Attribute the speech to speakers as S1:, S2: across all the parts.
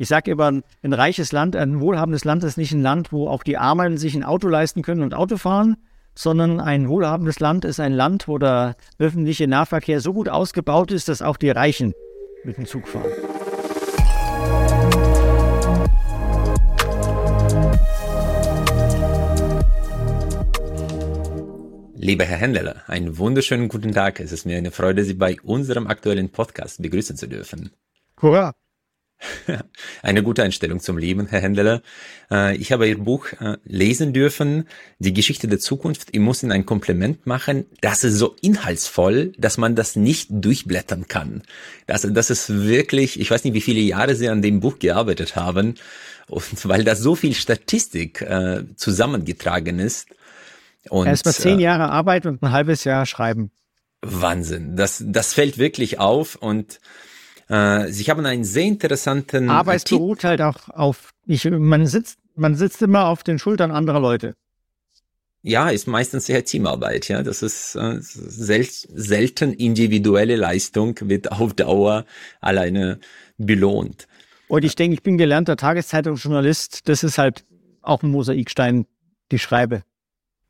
S1: Ich sage immer, ein reiches Land, ein wohlhabendes Land ist nicht ein Land, wo auch die Armen sich ein Auto leisten können und Auto fahren, sondern ein wohlhabendes Land ist ein Land, wo der öffentliche Nahverkehr so gut ausgebaut ist, dass auch die Reichen mit dem Zug fahren.
S2: Lieber Herr Händler, einen wunderschönen guten Tag. Es ist mir eine Freude, Sie bei unserem aktuellen Podcast begrüßen zu dürfen.
S1: Hurra!
S2: Eine gute Einstellung zum Leben, Herr Händler. Äh, ich habe Ihr Buch äh, lesen dürfen, Die Geschichte der Zukunft. Ich muss Ihnen ein Kompliment machen. Das ist so inhaltsvoll, dass man das nicht durchblättern kann. Das, das ist wirklich, ich weiß nicht, wie viele Jahre Sie an dem Buch gearbeitet haben. Und weil da so viel Statistik äh, zusammengetragen ist.
S1: Und, Erst mal zehn Jahre Arbeit und ein halbes Jahr Schreiben.
S2: Wahnsinn. Das, das fällt wirklich auf und äh, Sie haben einen sehr interessanten.
S1: Aber es beruht halt auch auf, ich, man sitzt, man sitzt immer auf den Schultern anderer Leute.
S2: Ja, ist meistens sehr Teamarbeit, ja. Das ist äh, sel selten individuelle Leistung, wird auf Dauer alleine belohnt.
S1: Und ich denke, ich bin gelernter Tageszeitungsjournalist. Das ist halt auch ein Mosaikstein, die Schreibe.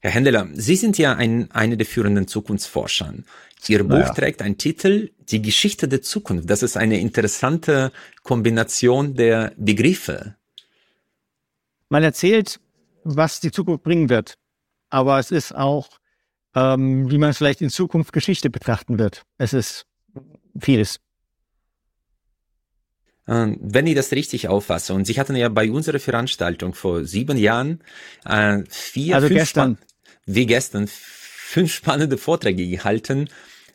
S2: Herr Händler, Sie sind ja ein, einer der führenden Zukunftsforscher. Ihr Buch naja. trägt einen Titel, Die Geschichte der Zukunft. Das ist eine interessante Kombination der Begriffe.
S1: Man erzählt, was die Zukunft bringen wird. Aber es ist auch, ähm, wie man vielleicht in Zukunft Geschichte betrachten wird. Es ist vieles.
S2: Ähm, wenn ich das richtig auffasse, und Sie hatten ja bei unserer Veranstaltung vor sieben Jahren äh, vier,
S1: also gestern
S2: wie gestern fünf spannende Vorträge gehalten.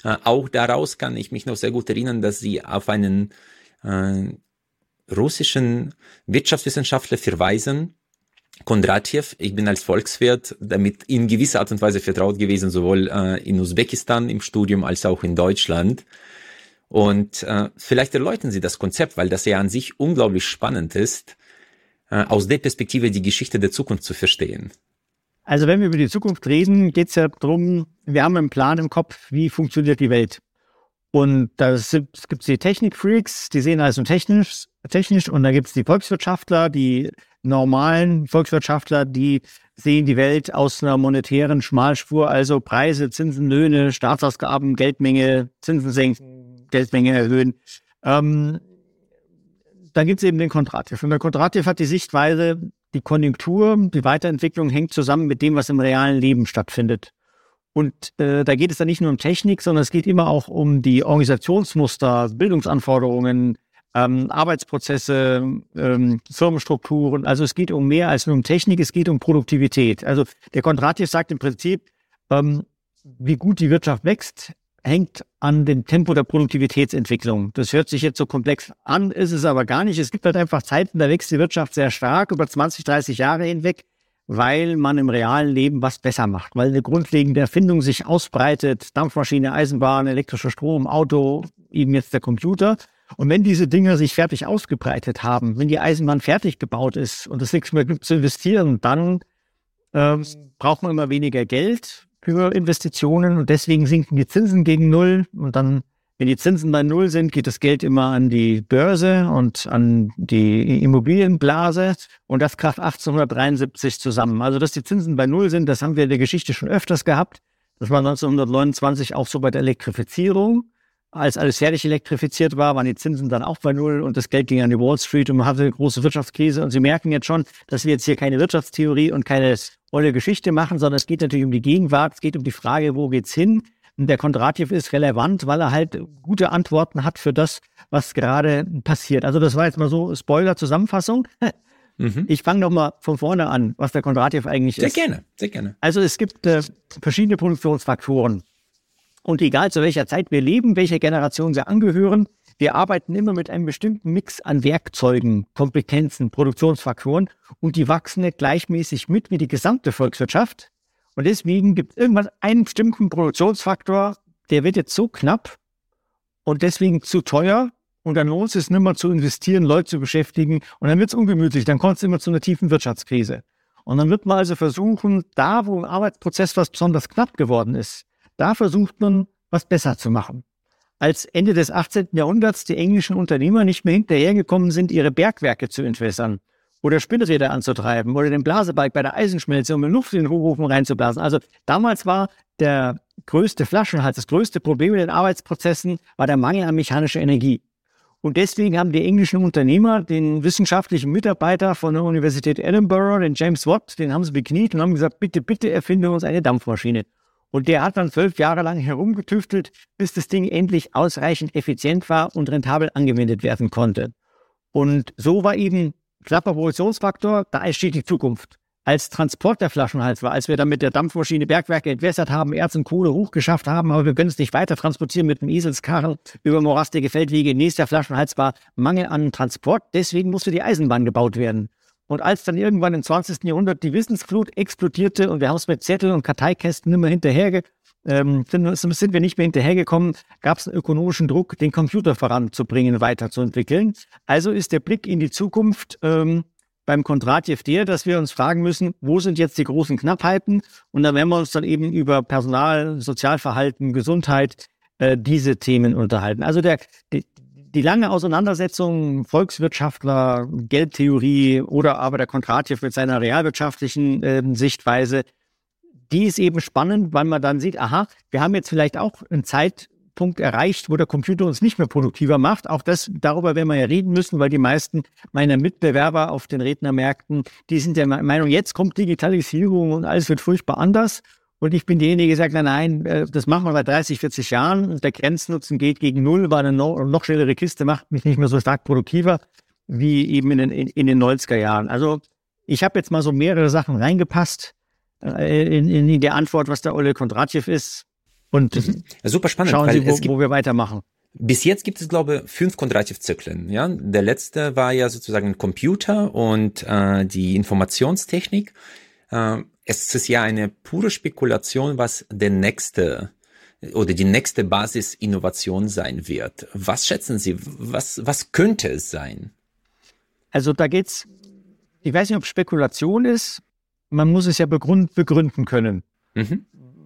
S2: Äh, auch daraus kann ich mich noch sehr gut erinnern, dass sie auf einen äh, russischen Wirtschaftswissenschaftler verweisen, Kondratjew. Ich bin als Volkswirt damit in gewisser Art und Weise vertraut gewesen, sowohl äh, in Usbekistan im Studium als auch in Deutschland. Und äh, vielleicht erläutern Sie das Konzept, weil das ja an sich unglaublich spannend ist, äh, aus der Perspektive die Geschichte der Zukunft zu verstehen.
S1: Also wenn wir über die Zukunft reden, geht es ja darum, wir haben einen Plan im Kopf, wie funktioniert die Welt. Und da gibt es die Technikfreaks, die sehen also technisch, technisch und da gibt es die Volkswirtschaftler, die normalen Volkswirtschaftler, die sehen die Welt aus einer monetären Schmalspur, also Preise, Zinsen, Löhne, Staatsausgaben, Geldmenge, Zinsen senken, Geldmenge erhöhen. Ähm, dann gibt es eben den Kontrativ. Und der Kontrativ hat die Sichtweise, die Konjunktur, die Weiterentwicklung hängt zusammen mit dem, was im realen Leben stattfindet. Und äh, da geht es dann nicht nur um Technik, sondern es geht immer auch um die Organisationsmuster, Bildungsanforderungen, ähm, Arbeitsprozesse, ähm, Firmenstrukturen. Also es geht um mehr als nur um Technik, es geht um Produktivität. Also der Kondrativ sagt im Prinzip, ähm, wie gut die Wirtschaft wächst, hängt an dem Tempo der Produktivitätsentwicklung. Das hört sich jetzt so komplex an, ist es aber gar nicht. Es gibt halt einfach Zeiten, da wächst die Wirtschaft sehr stark über 20, 30 Jahre hinweg, weil man im realen Leben was besser macht, weil eine grundlegende Erfindung sich ausbreitet, Dampfmaschine, Eisenbahn, elektrischer Strom, Auto, eben jetzt der Computer. Und wenn diese Dinge sich fertig ausgebreitet haben, wenn die Eisenbahn fertig gebaut ist und es nichts mehr gibt zu investieren, dann ähm, braucht man immer weniger Geld, für Investitionen und deswegen sinken die Zinsen gegen Null und dann, wenn die Zinsen bei Null sind, geht das Geld immer an die Börse und an die Immobilienblase und das kracht 1873 zusammen. Also, dass die Zinsen bei Null sind, das haben wir in der Geschichte schon öfters gehabt. Das war 1929 auch so bei der Elektrifizierung als alles fertig elektrifiziert war, waren die Zinsen dann auch bei Null und das Geld ging an die Wall Street und man hatte eine große Wirtschaftskrise. Und Sie merken jetzt schon, dass wir jetzt hier keine Wirtschaftstheorie und keine olle Geschichte machen, sondern es geht natürlich um die Gegenwart, es geht um die Frage, wo geht's hin? Und der Kondrativ ist relevant, weil er halt gute Antworten hat für das, was gerade passiert. Also das war jetzt mal so Spoiler-Zusammenfassung. Mhm. Ich fange nochmal von vorne an, was der Kondrativ eigentlich
S2: sehr
S1: ist.
S2: Sehr gerne, sehr gerne.
S1: Also es gibt äh, verschiedene Produktionsfaktoren. Und egal zu welcher Zeit wir leben, welcher Generation wir angehören, wir arbeiten immer mit einem bestimmten Mix an Werkzeugen, Kompetenzen, Produktionsfaktoren und die wachsen nicht gleichmäßig mit wie die gesamte Volkswirtschaft. Und deswegen gibt es irgendwann einen bestimmten Produktionsfaktor, der wird jetzt so knapp und deswegen zu teuer und dann lohnt es nicht mehr zu investieren, Leute zu beschäftigen und dann wird es ungemütlich, dann kommt es immer zu einer tiefen Wirtschaftskrise. Und dann wird man also versuchen, da wo im Arbeitsprozess was besonders knapp geworden ist, da versucht man, was besser zu machen. Als Ende des 18. Jahrhunderts die englischen Unternehmer nicht mehr hinterhergekommen sind, ihre Bergwerke zu entwässern oder Spinnräder anzutreiben oder den Blasebalg bei der Eisenschmelze, um Luft in den Hochofen reinzublasen. Also damals war der größte Flaschenhals, das größte Problem in den Arbeitsprozessen war der Mangel an mechanischer Energie. Und deswegen haben die englischen Unternehmer den wissenschaftlichen Mitarbeiter von der Universität Edinburgh, den James Watt, den haben sie bekniet und haben gesagt, bitte, bitte erfinde uns eine Dampfmaschine. Und der hat dann zwölf Jahre lang herumgetüftelt, bis das Ding endlich ausreichend effizient war und rentabel angewendet werden konnte. Und so war eben knapper Produktionsfaktor, da entsteht die Zukunft als Transport der Flaschenhals war, als wir dann mit der Dampfmaschine Bergwerke entwässert haben, Erz und Kohle hochgeschafft haben, aber wir können es nicht weiter transportieren mit dem Eselskarren über morastige Feldwege. Nächster Flaschenhals war Mangel an Transport, deswegen musste die Eisenbahn gebaut werden. Und als dann irgendwann im 20. Jahrhundert die Wissensflut explodierte und wir haben es mit Zettel und Karteikästen immer hinterherge ähm, sind, wir nicht mehr hinterhergekommen, gab es einen ökonomischen Druck, den Computer voranzubringen, weiterzuentwickeln. Also ist der Blick in die Zukunft ähm, beim Kondratjew der, dass wir uns fragen müssen, wo sind jetzt die großen Knappheiten? Und da werden wir uns dann eben über Personal, Sozialverhalten, Gesundheit, äh, diese Themen unterhalten. Also der, die, die lange Auseinandersetzung Volkswirtschaftler, Geldtheorie oder aber der Kondratjew mit seiner realwirtschaftlichen äh, Sichtweise, die ist eben spannend, weil man dann sieht, aha, wir haben jetzt vielleicht auch eine Zeit, Punkt erreicht, wo der Computer uns nicht mehr produktiver macht. Auch das, darüber werden wir ja reden müssen, weil die meisten meiner Mitbewerber auf den Rednermärkten, die sind der Meinung, jetzt kommt Digitalisierung und alles wird furchtbar anders. Und ich bin derjenige, der sagt, nein, nein, äh, das machen wir seit 30, 40 Jahren und der Grenznutzen geht gegen Null, weil eine noch schnellere Kiste macht mich nicht mehr so stark produktiver wie eben in den, in, in den 90er Jahren. Also ich habe jetzt mal so mehrere Sachen reingepasst äh, in, in die Antwort, was der Olle Kondratjew ist. Und mhm. super spannend. Schauen Sie, wo, wo wir weitermachen.
S2: Bis jetzt gibt es, glaube ich, fünf Kondratjew-Zyklen. Ja? Der letzte war ja sozusagen Computer und äh, die Informationstechnik. Äh, es ist ja eine pure Spekulation, was der nächste oder die nächste Basisinnovation sein wird. Was schätzen Sie? Was, was könnte es sein?
S1: Also da geht's, ich weiß nicht, ob Spekulation ist. Man muss es ja begründen können. Mhm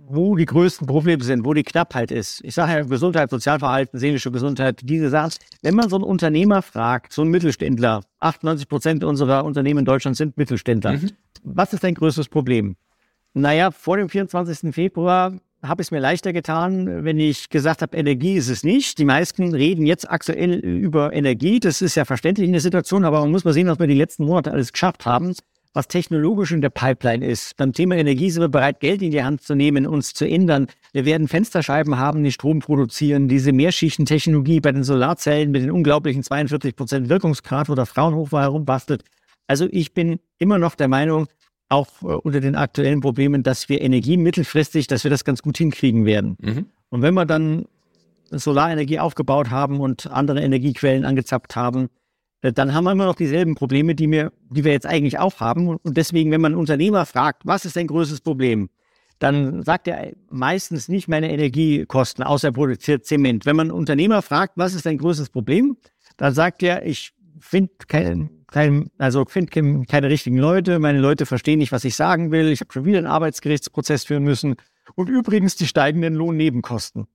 S1: wo die größten Probleme sind, wo die Knappheit ist. Ich sage ja Gesundheit, Sozialverhalten, seelische Gesundheit, diese Sachen. Wenn man so einen Unternehmer fragt, so einen Mittelständler, 98 Prozent unserer Unternehmen in Deutschland sind Mittelständler. Mhm. Was ist dein größtes Problem? Naja, vor dem 24. Februar habe ich es mir leichter getan, wenn ich gesagt habe, Energie ist es nicht. Die meisten reden jetzt aktuell über Energie. Das ist ja verständlich in der Situation, aber man muss mal sehen, was wir die letzten Monate alles geschafft haben was technologisch in der Pipeline ist. Beim Thema Energie sind wir bereit, Geld in die Hand zu nehmen, uns zu ändern. Wir werden Fensterscheiben haben, die Strom produzieren. Diese Mehrschichtentechnologie bei den Solarzellen mit den unglaublichen 42 Prozent Wirkungsgrad, wo der Fraunhofer herumbastelt. Also ich bin immer noch der Meinung, auch äh, unter den aktuellen Problemen, dass wir Energie mittelfristig, dass wir das ganz gut hinkriegen werden. Mhm. Und wenn wir dann Solarenergie aufgebaut haben und andere Energiequellen angezappt haben, dann haben wir immer noch dieselben Probleme, die wir, die wir jetzt eigentlich auch haben. Und deswegen, wenn man einen Unternehmer fragt, was ist dein größtes Problem? Dann sagt er meistens nicht meine Energiekosten, außer er produziert Zement. Wenn man einen Unternehmer fragt, was ist dein größtes Problem? Dann sagt er, ich finde kein, kein, also finde keine richtigen Leute, meine Leute verstehen nicht, was ich sagen will, ich habe schon wieder einen Arbeitsgerichtsprozess führen müssen. Und übrigens die steigenden Lohnnebenkosten.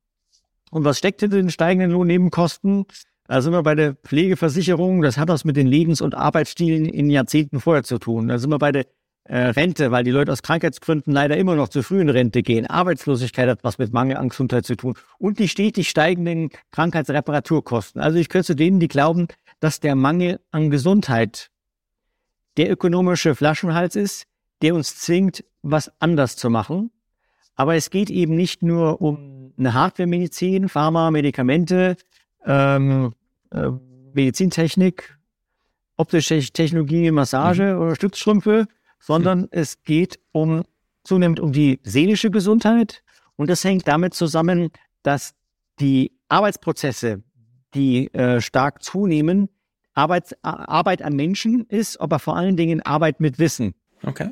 S1: Und was steckt hinter den steigenden Lohnnebenkosten? Da sind wir bei der Pflegeversicherung. Das hat was mit den Lebens- und Arbeitsstilen in Jahrzehnten vorher zu tun. Da sind wir bei der äh, Rente, weil die Leute aus Krankheitsgründen leider immer noch zu früh in Rente gehen. Arbeitslosigkeit hat was mit Mangel an Gesundheit zu tun. Und die stetig steigenden Krankheitsreparaturkosten. Also ich gehöre zu denen, die glauben, dass der Mangel an Gesundheit der ökonomische Flaschenhals ist, der uns zwingt, was anders zu machen. Aber es geht eben nicht nur um eine Hardware-Medizin, Pharma, Medikamente, ähm, äh, Medizintechnik, optische Technologie, Massage mhm. oder Stützstrümpfe, sondern mhm. es geht um zunehmend um die seelische Gesundheit. Und das hängt damit zusammen, dass die Arbeitsprozesse, die äh, stark zunehmen, Arbeit, Arbeit an Menschen ist, aber vor allen Dingen Arbeit mit Wissen. Okay.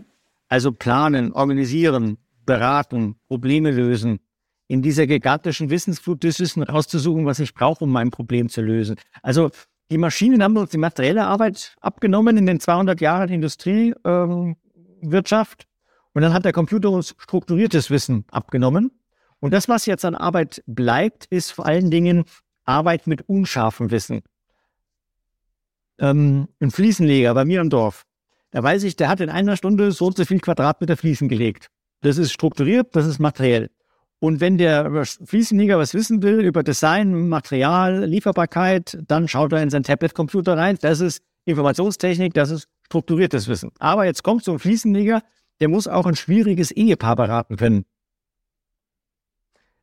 S1: Also planen, organisieren, beraten, Probleme lösen, in dieser gigantischen Wissensflut das Wissen rauszusuchen, was ich brauche, um mein Problem zu lösen. Also die Maschinen haben uns die materielle Arbeit abgenommen in den 200 Jahren Industriewirtschaft. Ähm, und dann hat der Computer uns strukturiertes Wissen abgenommen. Und das, was jetzt an Arbeit bleibt, ist vor allen Dingen Arbeit mit unscharfem Wissen. Ähm, ein Fliesenleger bei mir im Dorf, da weiß ich, der hat in einer Stunde so und so viel Quadratmeter Fliesen gelegt. Das ist strukturiert, das ist materiell. Und wenn der Fliesenleger was wissen will, über Design, Material, Lieferbarkeit, dann schaut er in seinen Tablet-Computer rein. Das ist Informationstechnik, das ist strukturiertes Wissen. Aber jetzt kommt so ein Fliesenleger, der muss auch ein schwieriges Ehepaar beraten können.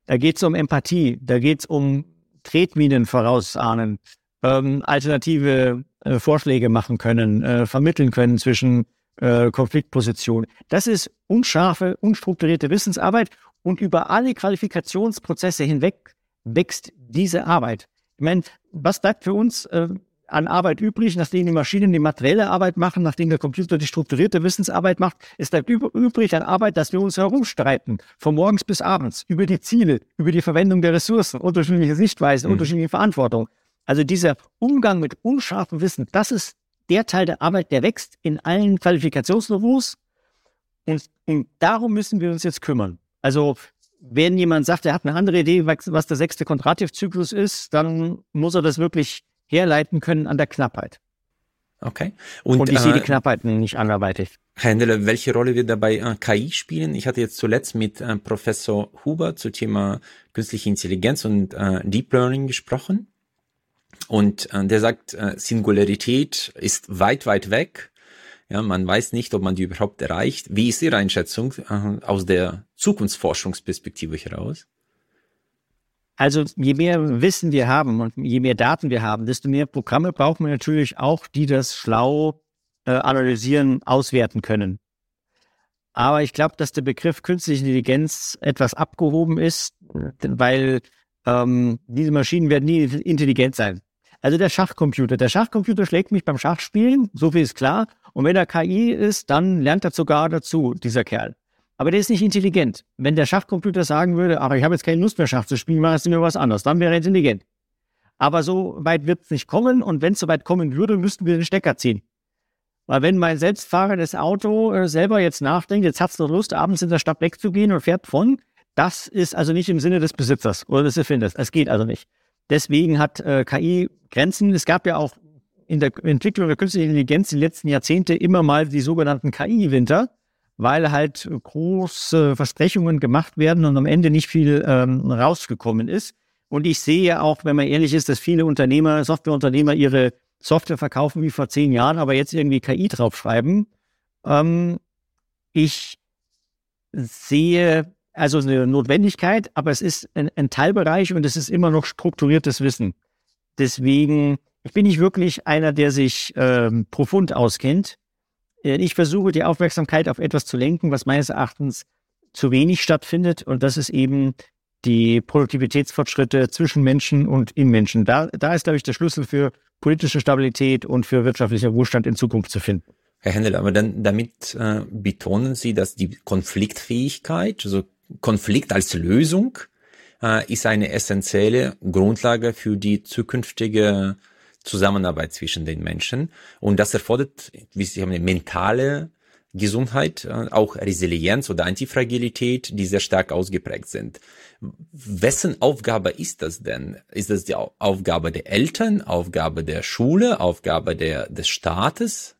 S1: Da geht es um Empathie, da geht es um Tretminen vorausahnen, ähm, alternative äh, Vorschläge machen können, äh, vermitteln können zwischen äh, Konfliktpositionen. Das ist unscharfe, unstrukturierte Wissensarbeit und über alle Qualifikationsprozesse hinweg wächst diese Arbeit. Ich meine, was bleibt für uns äh, an Arbeit übrig, nachdem die Maschinen die materielle Arbeit machen, nachdem der Computer die strukturierte Wissensarbeit macht. Es bleibt übrig an Arbeit, dass wir uns herumstreiten, von morgens bis abends, über die Ziele, über die Verwendung der Ressourcen, unterschiedliche Sichtweisen, mhm. unterschiedliche Verantwortung. Also dieser Umgang mit unscharfem Wissen, das ist der Teil der Arbeit, der wächst in allen Qualifikationsniveaus. Und, und darum müssen wir uns jetzt kümmern. Also wenn jemand sagt, er hat eine andere Idee, was der sechste Kontrativzyklus ist, dann muss er das wirklich herleiten können an der Knappheit.
S2: Okay.
S1: Und, Und ich äh, sehe die Knappheiten nicht anderweitig.
S2: Herr Händler, welche Rolle wird dabei äh, KI spielen? Ich hatte jetzt zuletzt mit äh, Professor Huber zu Thema künstliche Intelligenz und äh, Deep Learning gesprochen. Und äh, der sagt, äh, Singularität ist weit, weit weg. Ja, man weiß nicht, ob man die überhaupt erreicht. Wie ist Ihre Einschätzung äh, aus der Zukunftsforschungsperspektive heraus?
S1: Also je mehr Wissen wir haben und je mehr Daten wir haben, desto mehr Programme brauchen wir natürlich auch, die das schlau äh, analysieren, auswerten können. Aber ich glaube, dass der Begriff künstliche Intelligenz etwas abgehoben ist, weil ähm, diese Maschinen werden nie intelligent sein. Also der Schachcomputer. Der Schachcomputer schlägt mich beim Schachspielen, so viel ist klar. Und wenn er KI ist, dann lernt er sogar dazu, dieser Kerl. Aber der ist nicht intelligent. Wenn der Schachcomputer sagen würde, aber ich habe jetzt keine Lust mehr Schach zu spielen, mach jetzt mir was anderes, dann wäre er intelligent. Aber so weit wird es nicht kommen und wenn es so weit kommen würde, müssten wir den Stecker ziehen. Weil wenn mein selbstfahrendes Auto äh, selber jetzt nachdenkt, jetzt hat es doch Lust, abends in der Stadt wegzugehen und fährt von, das ist also nicht im Sinne des Besitzers oder des Erfinders. Es geht also nicht. Deswegen hat äh, KI Grenzen. Es gab ja auch in der Entwicklung der künstlichen Intelligenz die letzten Jahrzehnte immer mal die sogenannten KI-Winter weil halt große Versprechungen gemacht werden und am Ende nicht viel ähm, rausgekommen ist. Und ich sehe auch, wenn man ehrlich ist, dass viele Unternehmer, Softwareunternehmer ihre Software verkaufen wie vor zehn Jahren, aber jetzt irgendwie KI draufschreiben. Ähm, ich sehe also eine Notwendigkeit, aber es ist ein, ein Teilbereich und es ist immer noch strukturiertes Wissen. Deswegen, bin nicht wirklich einer, der sich ähm, profund auskennt. Ich versuche die Aufmerksamkeit auf etwas zu lenken, was meines Erachtens zu wenig stattfindet. Und das ist eben die Produktivitätsfortschritte zwischen Menschen und im Menschen. Da, da ist, glaube ich, der Schlüssel für politische Stabilität und für wirtschaftlicher Wohlstand in Zukunft zu finden.
S2: Herr Händel, aber dann damit äh, betonen Sie, dass die Konfliktfähigkeit, also Konflikt als Lösung, äh, ist eine essentielle Grundlage für die zukünftige Zusammenarbeit zwischen den Menschen. Und das erfordert, wie Sie haben, eine mentale Gesundheit, äh, auch Resilienz oder Antifragilität, die sehr stark ausgeprägt sind. Wessen Aufgabe ist das denn? Ist das die Aufgabe der Eltern, Aufgabe der Schule, Aufgabe der, des Staates?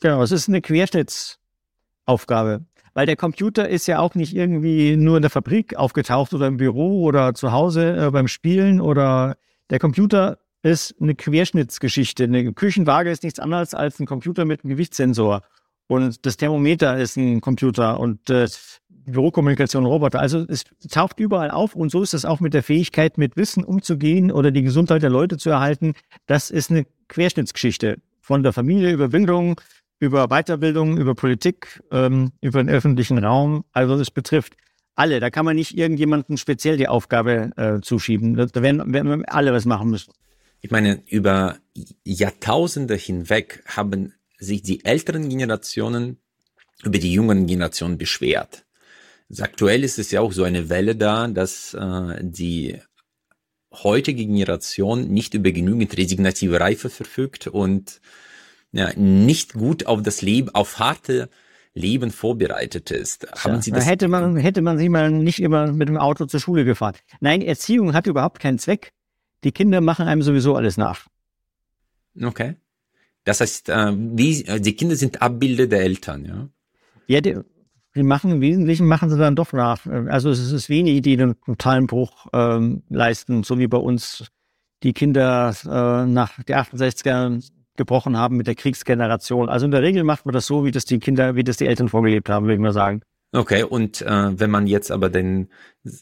S1: Genau, es ist eine Querschnittsaufgabe. Weil der Computer ist ja auch nicht irgendwie nur in der Fabrik aufgetaucht oder im Büro oder zu Hause äh, beim Spielen oder der Computer ist eine Querschnittsgeschichte. Eine Küchenwaage ist nichts anderes als ein Computer mit einem Gewichtssensor. Und das Thermometer ist ein Computer und äh, Bürokommunikation Roboter. Also es taucht überall auf und so ist es auch mit der Fähigkeit, mit Wissen umzugehen oder die Gesundheit der Leute zu erhalten. Das ist eine Querschnittsgeschichte von der Familie über Bildung, über Weiterbildung, über Politik, ähm, über den öffentlichen Raum. Also es betrifft alle. Da kann man nicht irgendjemandem speziell die Aufgabe äh, zuschieben. Da werden, werden alle was machen müssen.
S2: Ich meine, über Jahrtausende hinweg haben sich die älteren Generationen über die jüngeren Generationen beschwert. Also aktuell ist es ja auch so eine Welle da, dass äh, die heutige Generation nicht über genügend resignative Reife verfügt und ja, nicht gut auf das Leben, auf harte Leben vorbereitet ist.
S1: Haben ja, Sie das? Hätte man, hätte man sie mal nicht immer mit dem Auto zur Schule gefahren. Nein, Erziehung hat überhaupt keinen Zweck. Die Kinder machen einem sowieso alles nach.
S2: Okay. Das heißt, äh, wie, äh, die Kinder sind Abbilder der Eltern, ja?
S1: Ja, die, die machen im Wesentlichen machen sie dann doch nach. Also es ist wenig, die einen totalen Bruch ähm, leisten, so wie bei uns die Kinder äh, nach der 68er gebrochen haben mit der Kriegsgeneration. Also in der Regel macht man das so, wie das die Kinder, wie das die Eltern vorgelebt haben, würde ich mal sagen.
S2: Okay, und äh, wenn man jetzt aber den,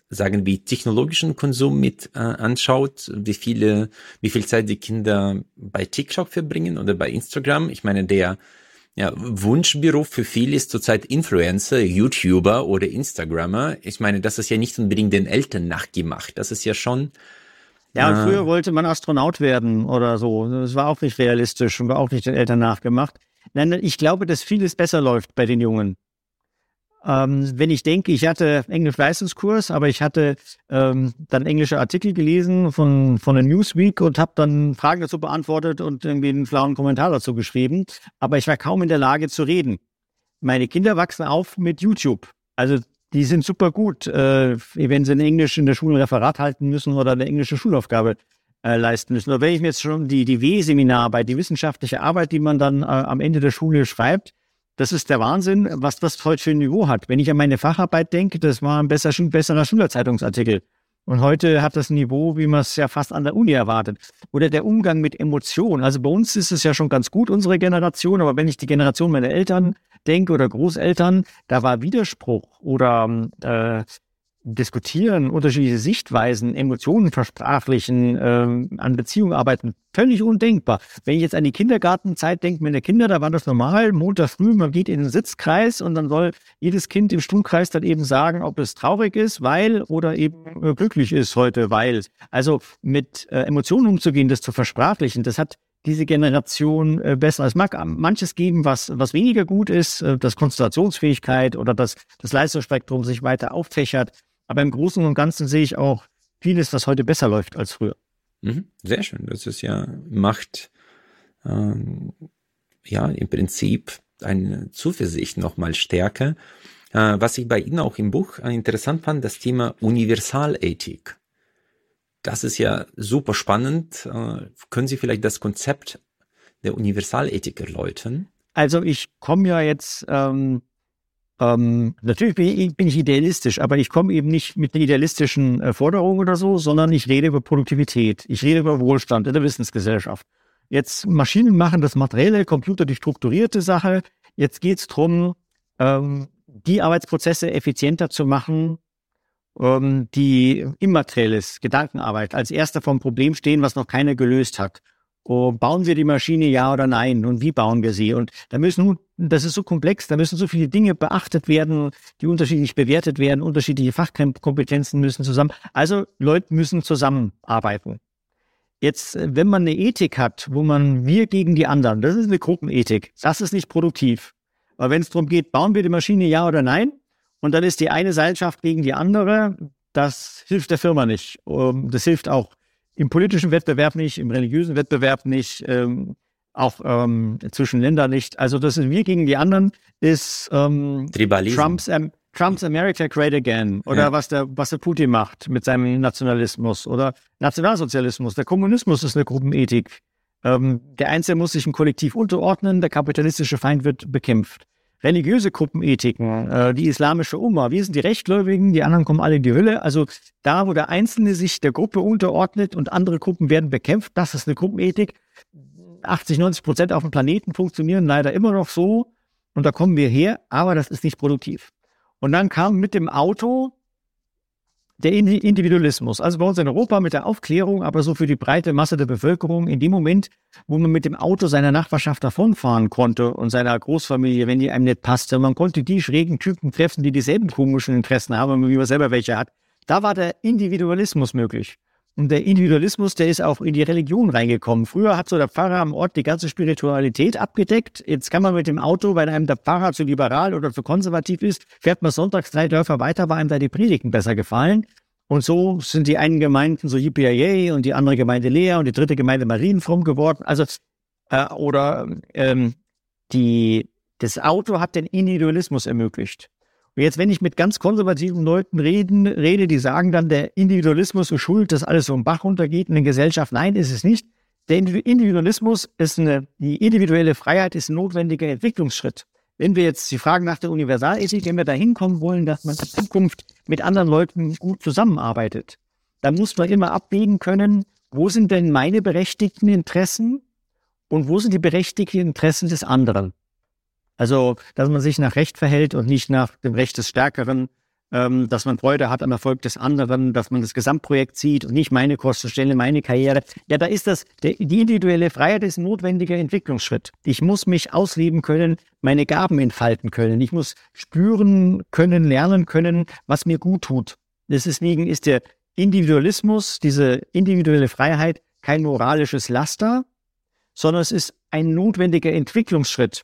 S2: sagen wir, technologischen Konsum mit äh, anschaut, wie viele, wie viel Zeit die Kinder bei TikTok verbringen oder bei Instagram, ich meine, der ja, Wunschberuf für viele ist zurzeit Influencer, YouTuber oder Instagrammer. Ich meine, das ist ja nicht unbedingt den Eltern nachgemacht. Das ist ja schon.
S1: Ja, und äh, früher wollte man Astronaut werden oder so. Das war auch nicht realistisch und war auch nicht den Eltern nachgemacht. Nein, ich glaube, dass vieles besser läuft bei den Jungen. Ähm, wenn ich denke, ich hatte Englisch-Leistungskurs, aber ich hatte ähm, dann englische Artikel gelesen von, von der Newsweek und habe dann Fragen dazu beantwortet und irgendwie einen flauen Kommentar dazu geschrieben. Aber ich war kaum in der Lage zu reden. Meine Kinder wachsen auf mit YouTube. Also die sind super gut, äh, wenn sie in Englisch in der Schule ein Referat halten müssen oder eine englische Schulaufgabe äh, leisten müssen. Oder wenn ich mir jetzt schon die, die W-Seminararbeit, die wissenschaftliche Arbeit, die man dann äh, am Ende der Schule schreibt, das ist der Wahnsinn, was das heute für ein Niveau hat. Wenn ich an meine Facharbeit denke, das war ein besser, besserer Schülerzeitungsartikel. Und heute hat das Niveau, wie man es ja fast an der Uni erwartet. Oder der Umgang mit Emotionen. Also bei uns ist es ja schon ganz gut, unsere Generation, aber wenn ich die Generation meiner Eltern denke oder Großeltern, da war Widerspruch oder äh, diskutieren, unterschiedliche Sichtweisen, Emotionen versprachlichen, ähm, an Beziehungen arbeiten, völlig undenkbar. Wenn ich jetzt an die Kindergartenzeit denke, meine Kinder, da war das normal, Montag früh, man geht in den Sitzkreis und dann soll jedes Kind im Stuhlkreis dann eben sagen, ob es traurig ist, weil oder eben äh, glücklich ist heute, weil. Also mit äh, Emotionen umzugehen, das zu versprachlichen, das hat diese Generation äh, besser. Es mag manches geben, was, was weniger gut ist, äh, dass Konzentrationsfähigkeit oder dass das Leistungsspektrum sich weiter auffächert. Aber im Großen und Ganzen sehe ich auch vieles, was heute besser läuft als früher.
S2: Mhm, sehr schön. Das ist ja, macht ähm, ja im Prinzip eine Zuversicht nochmal stärker. Äh, was ich bei Ihnen auch im Buch äh, interessant fand, das Thema Universalethik. Das ist ja super spannend. Äh, können Sie vielleicht das Konzept der Universalethik erläutern?
S1: Also ich komme ja jetzt ähm, ähm, natürlich bin ich, bin ich, idealistisch, aber ich komme eben nicht mit einer idealistischen äh, Forderung oder so, sondern ich rede über Produktivität. Ich rede über Wohlstand in der Wissensgesellschaft. Jetzt Maschinen machen das materielle, Computer die strukturierte Sache. Jetzt geht es darum, ähm, die Arbeitsprozesse effizienter zu machen, ähm, die immaterielles Gedankenarbeit als erster vom Problem stehen, was noch keiner gelöst hat. Oh, bauen wir die Maschine ja oder nein und wie bauen wir sie? Und da müssen, das ist so komplex, da müssen so viele Dinge beachtet werden, die unterschiedlich bewertet werden, unterschiedliche Fachkompetenzen müssen zusammen. Also Leute müssen zusammenarbeiten. Jetzt, äh, wenn man eine Ethik hat, wo man wir gegen die anderen, das ist eine Gruppenethik, das ist nicht produktiv. Aber wenn es darum geht, bauen wir die Maschine ja oder nein, und dann ist die eine Seilschaft gegen die andere, das hilft der Firma nicht. Das hilft auch im politischen Wettbewerb nicht, im religiösen Wettbewerb nicht, ähm, auch ähm, zwischen Ländern nicht. Also das ist wir gegen die anderen, ist ähm, Trumps, Trumps America Great Again oder ja. was der was der Putin macht mit seinem Nationalismus oder Nationalsozialismus. Der Kommunismus ist eine Gruppenethik. Ähm, der Einzelne muss sich im Kollektiv unterordnen, der kapitalistische Feind wird bekämpft religiöse Gruppenethiken, äh, die islamische Umma, wir sind die Rechtgläubigen, die anderen kommen alle in die Hölle. Also da, wo der Einzelne sich der Gruppe unterordnet und andere Gruppen werden bekämpft, das ist eine Gruppenethik. 80, 90 Prozent auf dem Planeten funktionieren leider immer noch so und da kommen wir her, aber das ist nicht produktiv. Und dann kam mit dem Auto der Individualismus. Also bei uns in Europa mit der Aufklärung, aber so für die breite Masse der Bevölkerung in dem Moment, wo man mit dem Auto seiner Nachbarschaft davonfahren konnte und seiner Großfamilie, wenn die einem nicht passte, man konnte die schrägen Typen treffen, die dieselben komischen Interessen haben, wie man selber welche hat. Da war der Individualismus möglich. Und der Individualismus, der ist auch in die Religion reingekommen. Früher hat so der Pfarrer am Ort die ganze Spiritualität abgedeckt. Jetzt kann man mit dem Auto, weil einem der Pfarrer zu liberal oder zu konservativ ist, fährt man sonntags drei Dörfer weiter, weil einem da die Predigten besser gefallen. Und so sind die einen Gemeinden so Yippie und die andere Gemeinde leer und die dritte Gemeinde marienfromm geworden. Also, äh, oder ähm, die Das Auto hat den Individualismus ermöglicht. Jetzt, wenn ich mit ganz konservativen Leuten reden, rede, die sagen dann, der Individualismus ist schuld, dass alles so im Bach runtergeht in der Gesellschaft. Nein, ist es nicht. Der Individualismus ist eine, die individuelle Freiheit ist ein notwendiger Entwicklungsschritt. Wenn wir jetzt die Fragen nach der Universalethik, wenn wir da hinkommen wollen, dass man in Zukunft mit anderen Leuten gut zusammenarbeitet, dann muss man immer abwägen können, wo sind denn meine berechtigten Interessen und wo sind die berechtigten Interessen des anderen. Also, dass man sich nach Recht verhält und nicht nach dem Recht des Stärkeren, ähm, dass man Freude hat am Erfolg des anderen, dass man das Gesamtprojekt sieht und nicht meine Kostenstelle, meine Karriere. Ja, da ist das, der, die individuelle Freiheit ist ein notwendiger Entwicklungsschritt. Ich muss mich ausleben können, meine Gaben entfalten können. Ich muss spüren können, lernen können, was mir gut tut. Deswegen ist der Individualismus, diese individuelle Freiheit kein moralisches Laster, sondern es ist ein notwendiger Entwicklungsschritt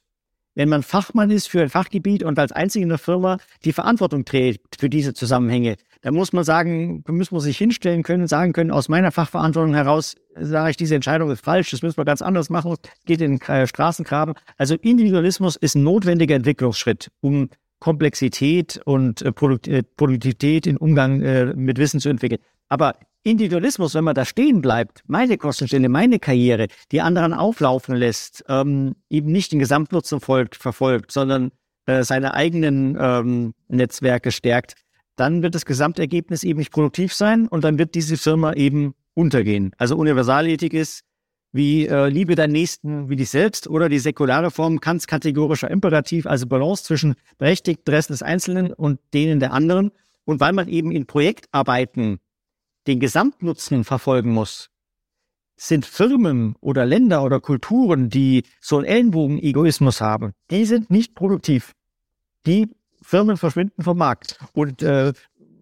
S1: wenn man Fachmann ist für ein Fachgebiet und als einziger in der Firma die Verantwortung trägt für diese Zusammenhänge, dann muss man sagen, muss man sich hinstellen können, sagen können, aus meiner Fachverantwortung heraus sage ich, diese Entscheidung ist falsch, das müssen wir ganz anders machen, geht in den Straßengraben. Also Individualismus ist ein notwendiger Entwicklungsschritt, um Komplexität und äh, äh, Produktivität in Umgang äh, mit Wissen zu entwickeln. Aber Individualismus, wenn man da stehen bleibt, meine Kostenstelle, meine Karriere, die anderen auflaufen lässt, ähm, eben nicht den Gesamtnutzen folgt, verfolgt, sondern äh, seine eigenen ähm, Netzwerke stärkt, dann wird das Gesamtergebnis eben nicht produktiv sein und dann wird diese Firma eben untergehen. Also Universalethik ist wie äh, Liebe deinen Nächsten wie dich selbst oder die säkulare Form Kants kategorischer Imperativ, also Balance zwischen berechtigten Interessen des Einzelnen und denen der anderen. Und weil man eben in Projektarbeiten den Gesamtnutzen verfolgen muss, sind Firmen oder Länder oder Kulturen, die so einen Ellenbogen-Egoismus haben, die sind nicht produktiv. Die Firmen verschwinden vom Markt. Und äh,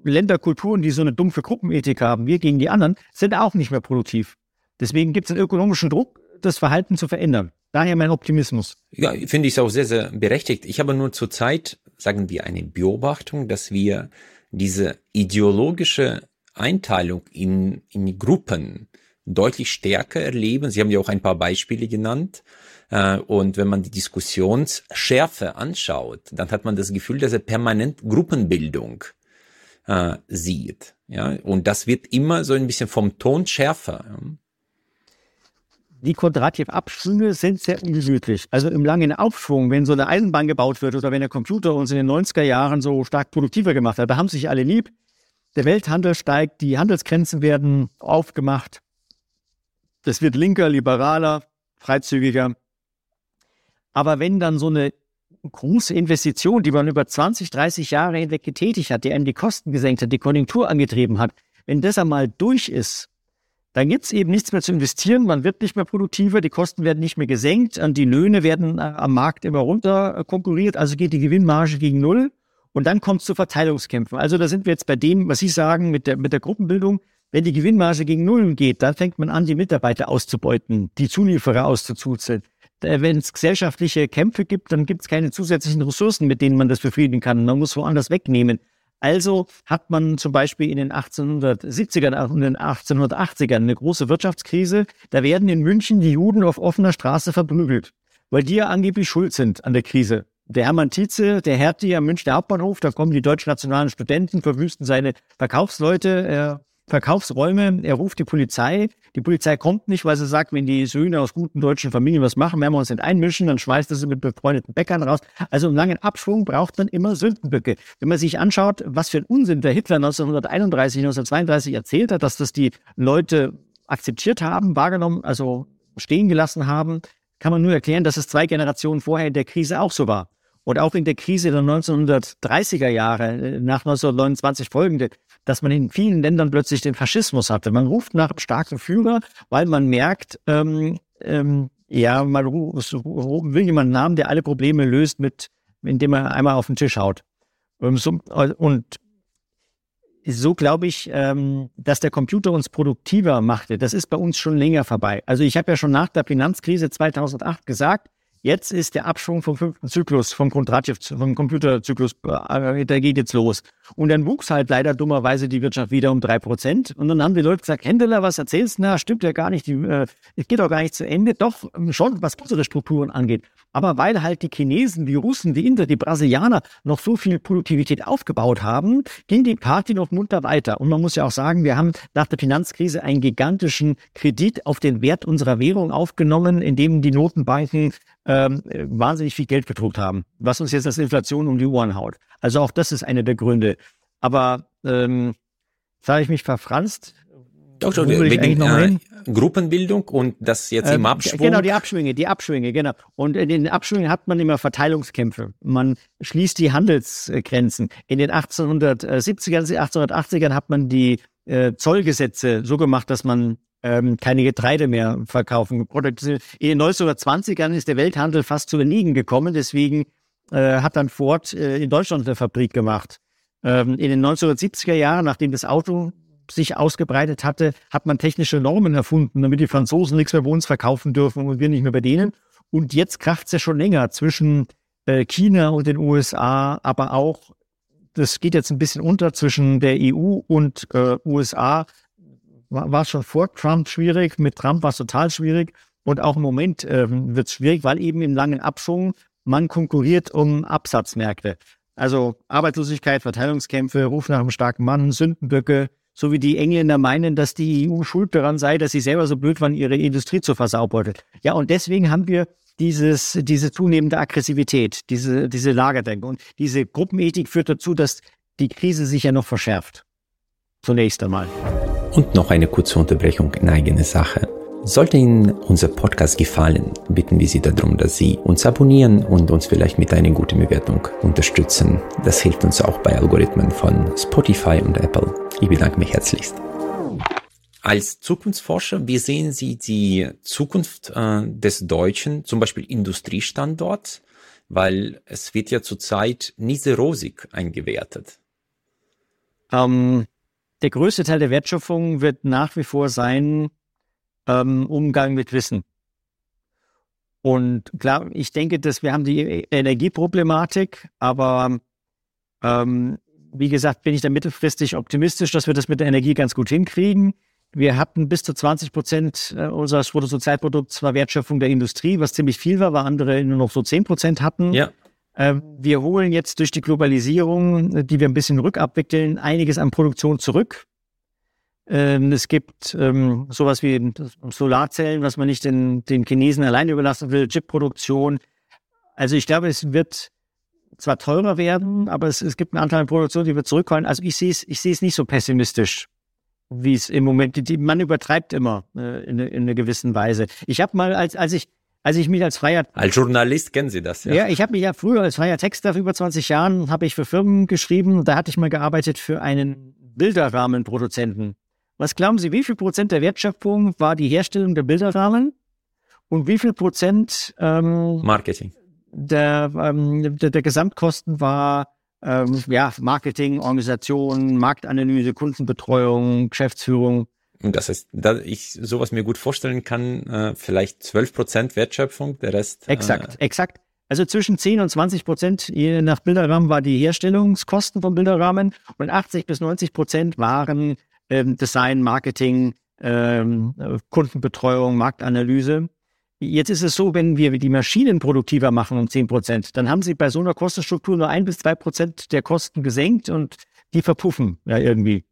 S1: Länder, Kulturen, die so eine dumpfe Gruppenethik haben, wir gegen die anderen, sind auch nicht mehr produktiv. Deswegen gibt es einen ökonomischen Druck, das Verhalten zu verändern. Daher mein Optimismus.
S2: Ja, finde ich es auch sehr, sehr berechtigt. Ich habe nur zurzeit, sagen wir, eine Beobachtung, dass wir diese ideologische Einteilung in, in Gruppen deutlich stärker erleben. Sie haben ja auch ein paar Beispiele genannt. Äh, und wenn man die Diskussionsschärfe anschaut, dann hat man das Gefühl, dass er permanent Gruppenbildung äh, sieht. Ja, und das wird immer so ein bisschen vom Ton schärfer.
S1: Die Quadrativ-Abschwünge sind sehr ungemütlich. Also im langen Aufschwung, wenn so eine Eisenbahn gebaut wird oder wenn der Computer uns in den 90er Jahren so stark produktiver gemacht hat, da haben sich alle lieb. Der Welthandel steigt, die Handelsgrenzen werden aufgemacht. Das wird linker, liberaler, freizügiger. Aber wenn dann so eine große Investition, die man über 20, 30 Jahre hinweg getätigt hat, die einem die Kosten gesenkt hat, die Konjunktur angetrieben hat, wenn das einmal durch ist, dann gibt's eben nichts mehr zu investieren, man wird nicht mehr produktiver, die Kosten werden nicht mehr gesenkt, die Löhne werden am Markt immer runter konkurriert, also geht die Gewinnmarge gegen Null. Und dann kommt es zu Verteilungskämpfen. Also da sind wir jetzt bei dem, was Sie sagen mit der, mit der Gruppenbildung. Wenn die Gewinnmarge gegen Nullen geht, dann fängt man an, die Mitarbeiter auszubeuten, die Zulieferer auszuzuzeln. Wenn es gesellschaftliche Kämpfe gibt, dann gibt es keine zusätzlichen Ressourcen, mit denen man das befrieden kann. Man muss woanders wegnehmen. Also hat man zum Beispiel in den 1870er und den 1880ern eine große Wirtschaftskrise. Da werden in München die Juden auf offener Straße verprügelt, weil die ja angeblich schuld sind an der Krise der Hermann Tietze, der Hertie am Münchner Hauptbahnhof, da kommen die deutschnationalen Studenten, verwüsten seine Verkaufsleute, äh, Verkaufsräume, er ruft die Polizei. Die Polizei kommt nicht, weil sie sagt, wenn die Söhne aus guten deutschen Familien was machen, werden wir uns nicht einmischen, dann schmeißt er sie mit befreundeten Bäckern raus. Also im langen Abschwung braucht man immer Sündenböcke. Wenn man sich anschaut, was für ein Unsinn der Hitler 1931, 1932 erzählt hat, dass das die Leute akzeptiert haben, wahrgenommen, also stehen gelassen haben, kann man nur erklären, dass es zwei Generationen vorher in der Krise auch so war. Und auch in der Krise der 1930er Jahre, äh, nach 1929 folgende, dass man in vielen Ländern plötzlich den Faschismus hatte. Man ruft nach einem starken Führer, weil man merkt, ähm, ähm, ja, man will jemanden haben, der alle Probleme löst, mit, indem er einmal auf den Tisch haut. Ähm, und so glaube ich, ähm, dass der Computer uns produktiver machte. Das ist bei uns schon länger vorbei. Also ich habe ja schon nach der Finanzkrise 2008 gesagt, Jetzt ist der Abschwung vom fünften Zyklus, vom Kondratjew, vom Computerzyklus, äh, der geht jetzt los. Und dann wuchs halt leider dummerweise die Wirtschaft wieder um drei Prozent. Und dann haben die Leute gesagt, Händler, was erzählst du? Na, stimmt ja gar nicht. Die, äh, geht doch gar nicht zu Ende. Doch, ähm, schon, was unsere Strukturen angeht. Aber weil halt die Chinesen, die Russen, die Inder, die Brasilianer noch so viel Produktivität aufgebaut haben, ging die Party noch munter weiter. Und man muss ja auch sagen, wir haben nach der Finanzkrise einen gigantischen Kredit auf den Wert unserer Währung aufgenommen, indem die Notenbanken ähm, wahnsinnig viel Geld gedruckt haben, was uns jetzt als Inflation um die Ohren haut. Also auch das ist einer der Gründe. Aber ähm, sage ich mich verfranst.
S2: Doch, schon, wegen äh, Gruppenbildung und das jetzt im ähm, Abschwung.
S1: Genau, die Abschwünge, die Abschwünge, genau. Und in den Abschwüngen hat man immer Verteilungskämpfe. Man schließt die Handelsgrenzen. In den 1870ern, 1880ern hat man die äh, Zollgesetze so gemacht, dass man ähm, keine Getreide mehr verkaufen. In den 1920ern ist der Welthandel fast zu den Liegen gekommen, deswegen äh, hat dann Ford äh, in Deutschland eine Fabrik gemacht. Ähm, in den 1970er Jahren, nachdem das Auto sich ausgebreitet hatte, hat man technische Normen erfunden, damit die Franzosen nichts mehr bei uns verkaufen dürfen und wir nicht mehr bei denen. Und jetzt kracht es ja schon länger zwischen äh, China und den USA, aber auch, das geht jetzt ein bisschen unter zwischen der EU und äh, USA, war, war schon vor Trump schwierig, mit Trump war es total schwierig und auch im Moment ähm, wird es schwierig, weil eben im langen Abschwung man konkurriert um Absatzmärkte. Also Arbeitslosigkeit, Verteilungskämpfe, Ruf nach einem starken Mann, Sündenböcke, so wie die Engländer meinen, dass die EU schuld daran sei, dass sie selber so blöd waren, ihre Industrie zu versaubern. Ja, und deswegen haben wir dieses, diese zunehmende Aggressivität, diese, diese Lagerdenke. Und diese Gruppenethik führt dazu, dass die Krise sich ja noch verschärft. Zunächst einmal.
S2: Und noch eine kurze Unterbrechung in eigene Sache. Sollte Ihnen unser Podcast gefallen, bitten wir Sie darum, dass Sie uns abonnieren und uns vielleicht mit einer guten Bewertung unterstützen. Das hilft uns auch bei Algorithmen von Spotify und Apple. Ich bedanke mich herzlichst. Als Zukunftsforscher, wie sehen Sie die Zukunft äh, des deutschen, zum Beispiel Industriestandorts? Weil es wird ja zurzeit nicht sehr rosig eingewertet.
S1: Ähm, der größte Teil der Wertschöpfung wird nach wie vor sein ähm, Umgang mit Wissen. Und klar, ich denke, dass wir haben die Energieproblematik, aber ähm, wie gesagt, bin ich da mittelfristig optimistisch, dass wir das mit der Energie ganz gut hinkriegen. Wir hatten bis zu 20 Prozent äh, unseres Bruttosozialprodukts war Wertschöpfung der Industrie, was ziemlich viel war, weil andere nur noch so 10 Prozent hatten. Ja. Ähm, wir holen jetzt durch die Globalisierung, die wir ein bisschen rückabwickeln, einiges an Produktion zurück. Ähm, es gibt ähm, sowas wie Solarzellen, was man nicht den, den Chinesen alleine überlassen will, Chipproduktion. Also ich glaube, es wird zwar teurer werden, aber es, es gibt einen Anteil an Produktion, die wird zurückkommen. Also ich sehe es, ich sehe es nicht so pessimistisch, wie es im Moment, die, man übertreibt immer äh, in, in einer gewissen Weise. Ich habe mal, als, als ich als ich mich als freier
S2: als Journalist kennen Sie das
S1: ja? Ja, ich habe mich ja früher als freier Texter über 20 Jahren habe ich für Firmen geschrieben. Da hatte ich mal gearbeitet für einen Bilderrahmenproduzenten. Was glauben Sie, wie viel Prozent der Wertschöpfung war die Herstellung der Bilderrahmen und wie viel Prozent
S2: ähm, Marketing
S1: der, ähm, der, der Gesamtkosten war ähm, ja Marketing, Organisation, Marktanalyse, Kundenbetreuung, Geschäftsführung.
S2: Und das heißt, da ich sowas mir gut vorstellen kann, äh, vielleicht 12 Prozent Wertschöpfung, der Rest.
S1: Exakt, äh, exakt. Also zwischen 10 und 20 Prozent je nach Bilderrahmen war die Herstellungskosten von Bilderrahmen und 80 bis 90 Prozent waren ähm, Design, Marketing, ähm, Kundenbetreuung, Marktanalyse. Jetzt ist es so, wenn wir die Maschinen produktiver machen um 10 Prozent, dann haben Sie bei so einer Kostenstruktur nur ein bis zwei Prozent der Kosten gesenkt und die verpuffen ja irgendwie.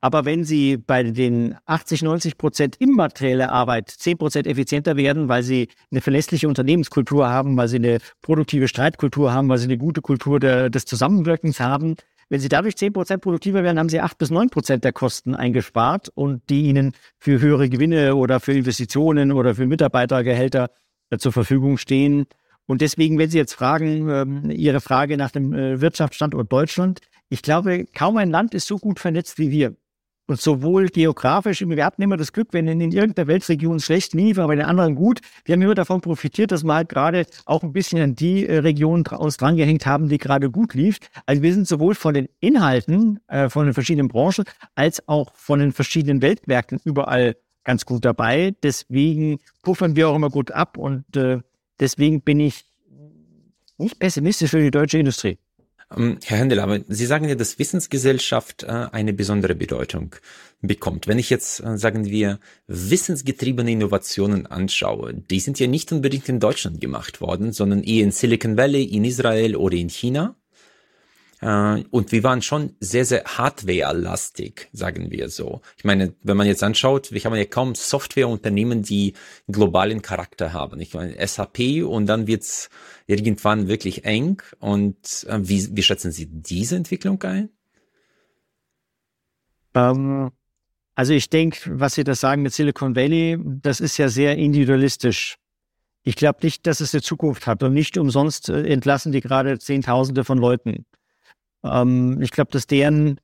S1: Aber wenn Sie bei den 80, 90 Prozent immaterielle Arbeit 10 Prozent effizienter werden, weil Sie eine verlässliche Unternehmenskultur haben, weil Sie eine produktive Streitkultur haben, weil Sie eine gute Kultur der, des Zusammenwirkens haben, wenn Sie dadurch 10 Prozent produktiver werden, haben Sie 8 bis 9 Prozent der Kosten eingespart und die Ihnen für höhere Gewinne oder für Investitionen oder für Mitarbeitergehälter äh, zur Verfügung stehen. Und deswegen, wenn Sie jetzt fragen, ähm, Ihre Frage nach dem äh, Wirtschaftsstandort Deutschland, ich glaube, kaum ein Land ist so gut vernetzt wie wir. Und sowohl geografisch, wir hatten immer das Glück, wenn in, in irgendeiner Weltregion schlecht lief, aber in anderen gut. Wir haben immer davon profitiert, dass wir halt gerade auch ein bisschen an die äh, Regionen uns drangehängt haben, die gerade gut lief. Also wir sind sowohl von den Inhalten, äh, von den verschiedenen Branchen, als auch von den verschiedenen Weltmärkten überall ganz gut dabei. Deswegen puffern wir auch immer gut ab und äh, deswegen bin ich nicht pessimistisch für die deutsche Industrie.
S2: Ähm, Herr Händel, aber Sie sagen ja, dass Wissensgesellschaft äh, eine besondere Bedeutung bekommt. Wenn ich jetzt, äh, sagen wir, wissensgetriebene Innovationen anschaue, die sind ja nicht unbedingt in Deutschland gemacht worden, sondern eher in Silicon Valley, in Israel oder in China. Äh, und wir waren schon sehr, sehr hardware-lastig, sagen wir so. Ich meine, wenn man jetzt anschaut, wir haben ja kaum Softwareunternehmen, die globalen Charakter haben. Ich meine, SAP und dann wird's irgendwann wirklich eng. Und äh, wie, wie schätzen Sie diese Entwicklung ein?
S1: Ähm, also ich denke, was Sie da sagen mit Silicon Valley, das ist ja sehr individualistisch. Ich glaube nicht, dass es eine Zukunft hat und nicht umsonst äh, entlassen die gerade Zehntausende von Leuten. Ähm, ich glaube, dass deren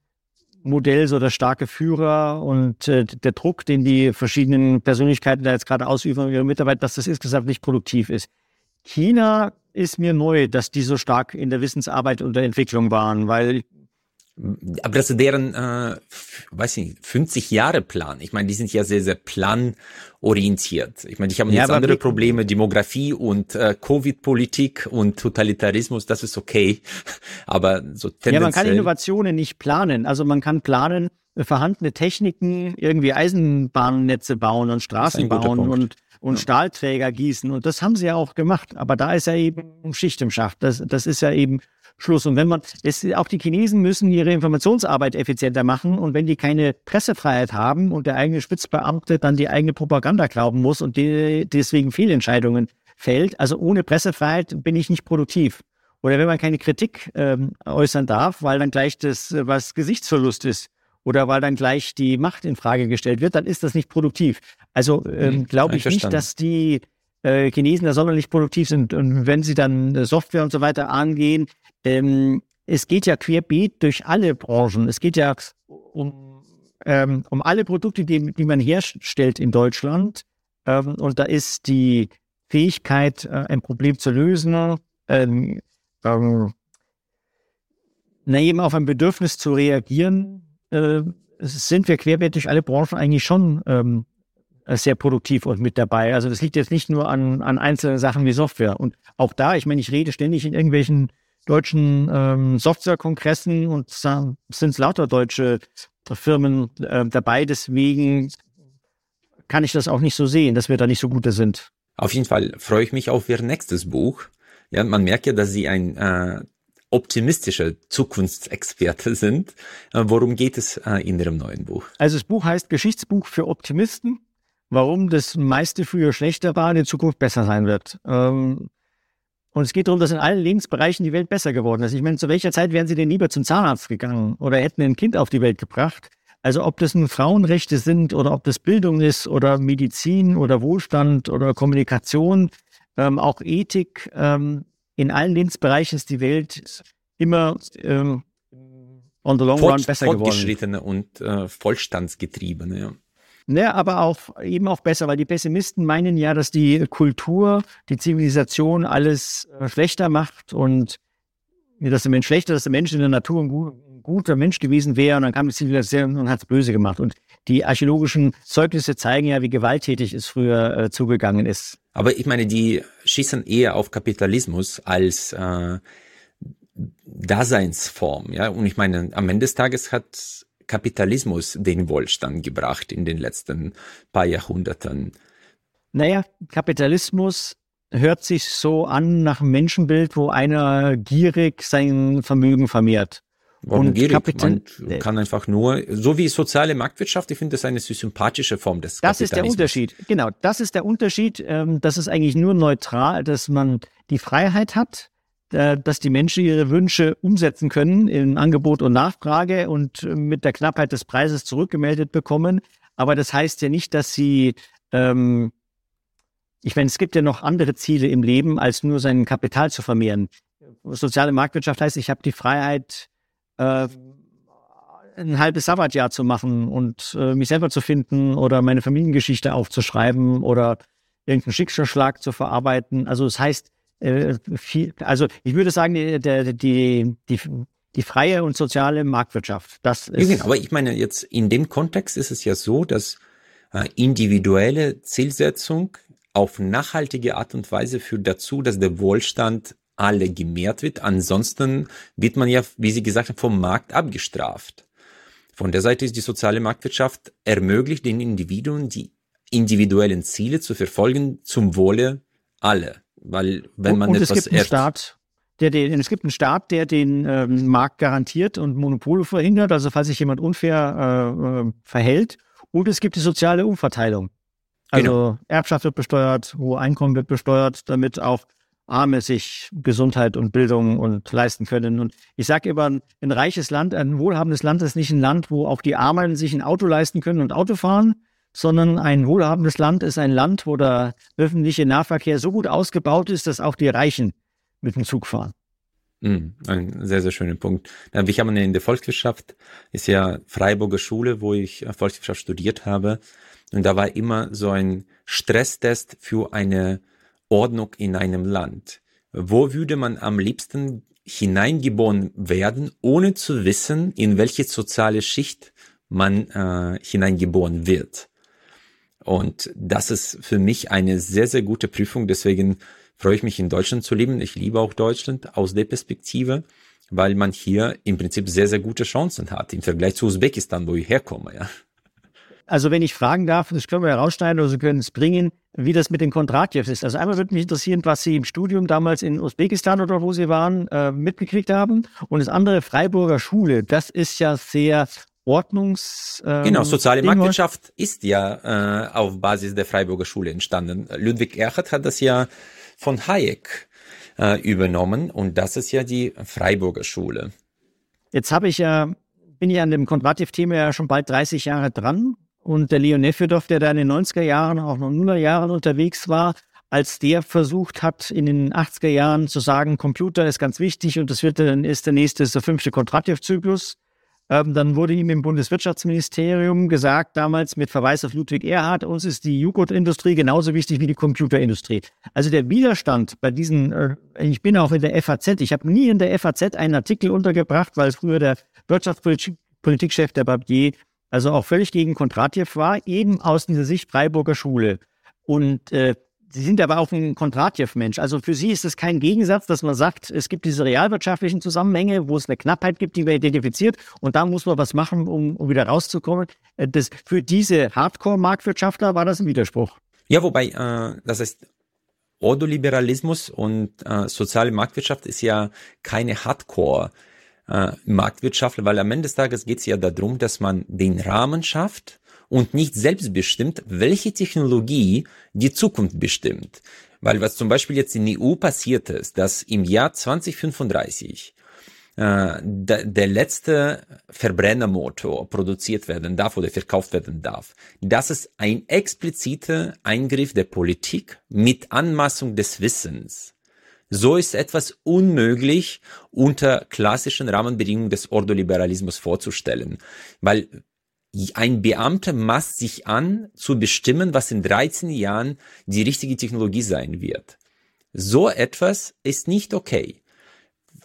S1: Modell so der starke Führer und äh, der Druck, den die verschiedenen Persönlichkeiten da jetzt gerade ausüben, ihre Mitarbeiter, dass das insgesamt nicht produktiv ist. China ist mir neu, dass die so stark in der Wissensarbeit und der Entwicklung waren, weil
S2: aber das ist deren, äh, weiß ich nicht, 50 Jahre Plan. Ich meine, die sind ja sehr, sehr planorientiert. Ich meine, ich habe ja, jetzt andere Probleme, Demografie und äh, Covid-Politik und Totalitarismus, das ist okay. Aber so tendenziell.
S1: Ja, man kann Innovationen nicht planen. Also man kann planen, vorhandene Techniken, irgendwie Eisenbahnnetze bauen und Straßen bauen und, und ja. Stahlträger gießen. Und das haben sie ja auch gemacht. Aber da ist ja eben Schicht im Schacht. Das, das ist ja eben Schluss. Und wenn man, es, auch die Chinesen müssen ihre Informationsarbeit effizienter machen. Und wenn die keine Pressefreiheit haben und der eigene Spitzbeamte dann die eigene Propaganda glauben muss und die, deswegen Fehlentscheidungen fällt, also ohne Pressefreiheit bin ich nicht produktiv. Oder wenn man keine Kritik ähm, äußern darf, weil dann gleich das, was Gesichtsverlust ist, oder weil dann gleich die Macht in Frage gestellt wird, dann ist das nicht produktiv. Also ähm, hm, glaube ich nicht, dass die äh, Chinesen da sonderlich produktiv sind. Und wenn sie dann äh, Software und so weiter angehen, ähm, es geht ja querbeet durch alle Branchen. Es geht ja um, ähm, um alle Produkte, die, die man herstellt in Deutschland. Ähm, und da ist die Fähigkeit, äh, ein Problem zu lösen, ähm, ähm, na, eben auf ein Bedürfnis zu reagieren, äh, sind wir querbeet durch alle Branchen eigentlich schon ähm, sehr produktiv und mit dabei. Also das liegt jetzt nicht nur an, an einzelnen Sachen wie Software. Und auch da, ich meine, ich rede ständig in irgendwelchen deutschen ähm, Softwarekongressen und äh, sind lauter deutsche Firmen äh, dabei. Deswegen kann ich das auch nicht so sehen, dass wir da nicht so gute sind.
S2: Auf jeden Fall freue ich mich auf Ihr nächstes Buch. Ja, man merkt ja, dass Sie ein äh, optimistischer Zukunftsexperte sind. Äh, worum geht es äh, in Ihrem neuen Buch?
S1: Also das Buch heißt Geschichtsbuch für Optimisten. Warum das meiste früher schlechter war, in Zukunft besser sein wird. Ähm, und es geht darum, dass in allen Lebensbereichen die Welt besser geworden ist. Ich meine, zu welcher Zeit wären Sie denn lieber zum Zahnarzt gegangen oder hätten ein Kind auf die Welt gebracht? Also ob das nun Frauenrechte sind oder ob das Bildung ist oder Medizin oder Wohlstand oder Kommunikation, ähm, auch Ethik, ähm, in allen Lebensbereichen ist die Welt immer ähm, on the long Fort, run besser geworden.
S2: Fortgeschrittene und äh, vollstandsgetriebene, ja.
S1: Ne, aber auch eben auch besser, weil die Pessimisten meinen ja, dass die Kultur, die Zivilisation alles äh, schlechter macht und dass der Mensch schlechter, dass der Mensch in der Natur ein, gut, ein guter Mensch gewesen wäre und dann kam die Zivilisation und hat es böse gemacht. Und die archäologischen Zeugnisse zeigen ja, wie gewalttätig es früher äh, zugegangen ist.
S2: Aber ich meine, die schießen eher auf Kapitalismus als äh, Daseinsform, ja. Und ich meine, am Ende des Tages hat Kapitalismus den Wohlstand gebracht in den letzten paar Jahrhunderten?
S1: Naja, Kapitalismus hört sich so an nach einem Menschenbild, wo einer gierig sein Vermögen vermehrt.
S2: Warum und gierig? Kapital Man kann einfach nur, so wie soziale Marktwirtschaft, ich finde das eine sympathische Form des
S1: Das ist der Unterschied. Genau, das ist der Unterschied. Ähm, das ist eigentlich nur neutral, dass man die Freiheit hat, dass die Menschen ihre Wünsche umsetzen können in Angebot und Nachfrage und äh, mit der Knappheit des Preises zurückgemeldet bekommen. Aber das heißt ja nicht, dass sie, ähm, ich meine, es gibt ja noch andere Ziele im Leben, als nur sein Kapital zu vermehren. Soziale Marktwirtschaft heißt, ich habe die Freiheit, äh, ein halbes Sabbatjahr zu machen und äh, mich selber zu finden oder meine Familiengeschichte aufzuschreiben oder irgendeinen Schicksalsschlag zu verarbeiten. Also es das heißt, äh, viel, also ich würde sagen, die, die, die, die freie und soziale Marktwirtschaft. Das ist
S2: ja, aber ich meine, jetzt in dem Kontext ist es ja so, dass äh, individuelle Zielsetzung auf nachhaltige Art und Weise führt dazu, dass der Wohlstand alle gemehrt wird. Ansonsten wird man ja, wie Sie gesagt haben, vom Markt abgestraft. Von der Seite ist die soziale Marktwirtschaft ermöglicht den Individuen die individuellen Ziele zu verfolgen zum Wohle alle. Weil wenn man
S1: und
S2: etwas
S1: es gibt einen Staat, der den, es gibt einen Staat, der den ähm, Markt garantiert und Monopole verhindert, also falls sich jemand unfair äh, äh, verhält. Und es gibt die soziale Umverteilung. Also genau. Erbschaft wird besteuert, hohe Einkommen wird besteuert, damit auch Arme sich Gesundheit und Bildung und leisten können. Und ich sage immer, ein reiches Land, ein wohlhabendes Land ist nicht ein Land, wo auch die Armen sich ein Auto leisten können und Auto fahren, sondern ein wohlhabendes Land ist ein Land, wo der öffentliche Nahverkehr so gut ausgebaut ist, dass auch die Reichen mit dem Zug fahren.
S2: Mm, ein sehr, sehr schöner Punkt. Wir haben in der Volkswirtschaft, ist ja Freiburger Schule, wo ich Volkswirtschaft studiert habe. Und da war immer so ein Stresstest für eine Ordnung in einem Land. Wo würde man am liebsten hineingeboren werden, ohne zu wissen, in welche soziale Schicht man äh, hineingeboren wird? Und das ist für mich eine sehr, sehr gute Prüfung. Deswegen freue ich mich, in Deutschland zu leben. Ich liebe auch Deutschland aus der Perspektive, weil man hier im Prinzip sehr, sehr gute Chancen hat im Vergleich zu Usbekistan, wo ich herkomme. Ja.
S1: Also wenn ich fragen darf, das können wir herausschneiden oder Sie können es bringen, wie das mit den Kondratjews ist. Also einmal würde mich interessieren, was Sie im Studium damals in Usbekistan oder wo Sie waren, äh, mitgekriegt haben. Und das andere Freiburger Schule, das ist ja sehr Ordnungs.
S2: Ähm, genau, soziale Ding Marktwirtschaft ist ja äh, auf Basis der Freiburger Schule entstanden. Ludwig Erhard hat das ja von Hayek äh, übernommen und das ist ja die Freiburger Schule.
S1: Jetzt habe ich ja, bin ich an dem Kontrativ-Thema ja schon bald 30 Jahre dran und der Leon Nefedov, der da in den 90er Jahren, auch noch Nuller Jahren unterwegs war, als der versucht hat, in den 80er Jahren zu sagen, Computer ist ganz wichtig und das wird dann ist der nächste, ist der fünfte Kontrativ-Zyklus. Ähm, dann wurde ihm im Bundeswirtschaftsministerium gesagt, damals mit Verweis auf Ludwig Erhard, uns ist die Joghurtindustrie genauso wichtig wie die Computerindustrie. Also der Widerstand bei diesen, äh, ich bin auch in der FAZ, ich habe nie in der FAZ einen Artikel untergebracht, weil früher der Wirtschaftspolitikchef der Barbier also auch völlig gegen Kontratjew war, eben aus dieser Sicht Freiburger Schule. Und äh, Sie sind aber auch ein Kontratjew-Mensch. Also für Sie ist es kein Gegensatz, dass man sagt, es gibt diese realwirtschaftlichen Zusammenhänge, wo es eine Knappheit gibt, die man identifiziert, und da muss man was machen, um, um wieder rauszukommen. Äh, das, für diese Hardcore-Marktwirtschaftler war das ein Widerspruch.
S2: Ja, wobei, äh, das heißt, Ordoliberalismus und äh, soziale Marktwirtschaft ist ja keine Hardcore- äh, Marktwirtschaftler, weil am Ende des Tages geht es ja darum, dass man den Rahmen schafft und nicht selbst bestimmt, welche Technologie die Zukunft bestimmt. Weil was zum Beispiel jetzt in EU passiert ist, dass im Jahr 2035 äh, der, der letzte Verbrennermotor produziert werden darf oder verkauft werden darf. Das ist ein expliziter Eingriff der Politik mit Anmaßung des Wissens. So ist etwas unmöglich unter klassischen Rahmenbedingungen des Ordoliberalismus vorzustellen, weil ein Beamter maßt sich an, zu bestimmen, was in 13 Jahren die richtige Technologie sein wird. So etwas ist nicht okay.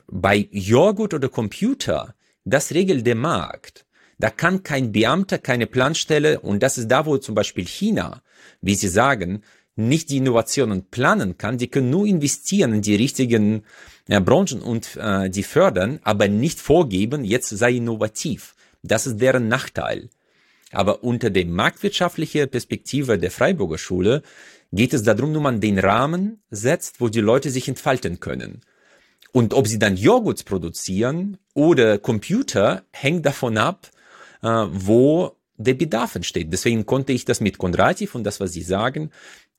S2: Bei Joghurt oder Computer, das regelt der Markt. Da kann kein Beamter, keine Planstelle, und das ist da, wo zum Beispiel China, wie Sie sagen, nicht die Innovationen planen kann, die können nur investieren in die richtigen ja, Branchen und äh, die fördern, aber nicht vorgeben, jetzt sei innovativ. Das ist deren Nachteil. Aber unter der marktwirtschaftlichen Perspektive der Freiburger Schule geht es darum, nur man den Rahmen setzt, wo die Leute sich entfalten können. Und ob sie dann Joghurts produzieren oder Computer, hängt davon ab, äh, wo der Bedarf entsteht. Deswegen konnte ich das mit Kondrativ und das, was Sie sagen,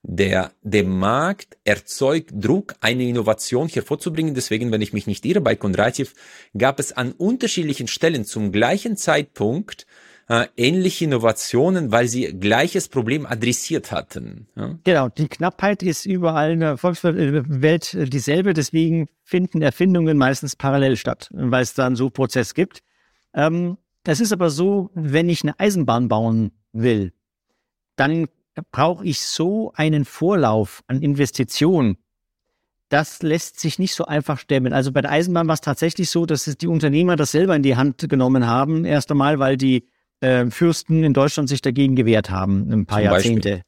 S2: der, der Markt erzeugt Druck, eine Innovation hervorzubringen. Deswegen, wenn ich mich nicht irre, bei Kondrativ gab es an unterschiedlichen Stellen zum gleichen Zeitpunkt äh, ähnliche Innovationen, weil sie gleiches Problem adressiert hatten.
S1: Ja? Genau, die Knappheit ist überall in der Volkswelt dieselbe, deswegen finden Erfindungen meistens parallel statt, weil es dann so Prozess gibt. Ähm, es ist aber so, wenn ich eine Eisenbahn bauen will, dann brauche ich so einen Vorlauf an Investitionen. Das lässt sich nicht so einfach stemmen. Also bei der Eisenbahn war es tatsächlich so, dass die Unternehmer das selber in die Hand genommen haben. Erst einmal, weil die äh, Fürsten in Deutschland sich dagegen gewehrt haben, ein paar Zum Jahrzehnte. Beispiel.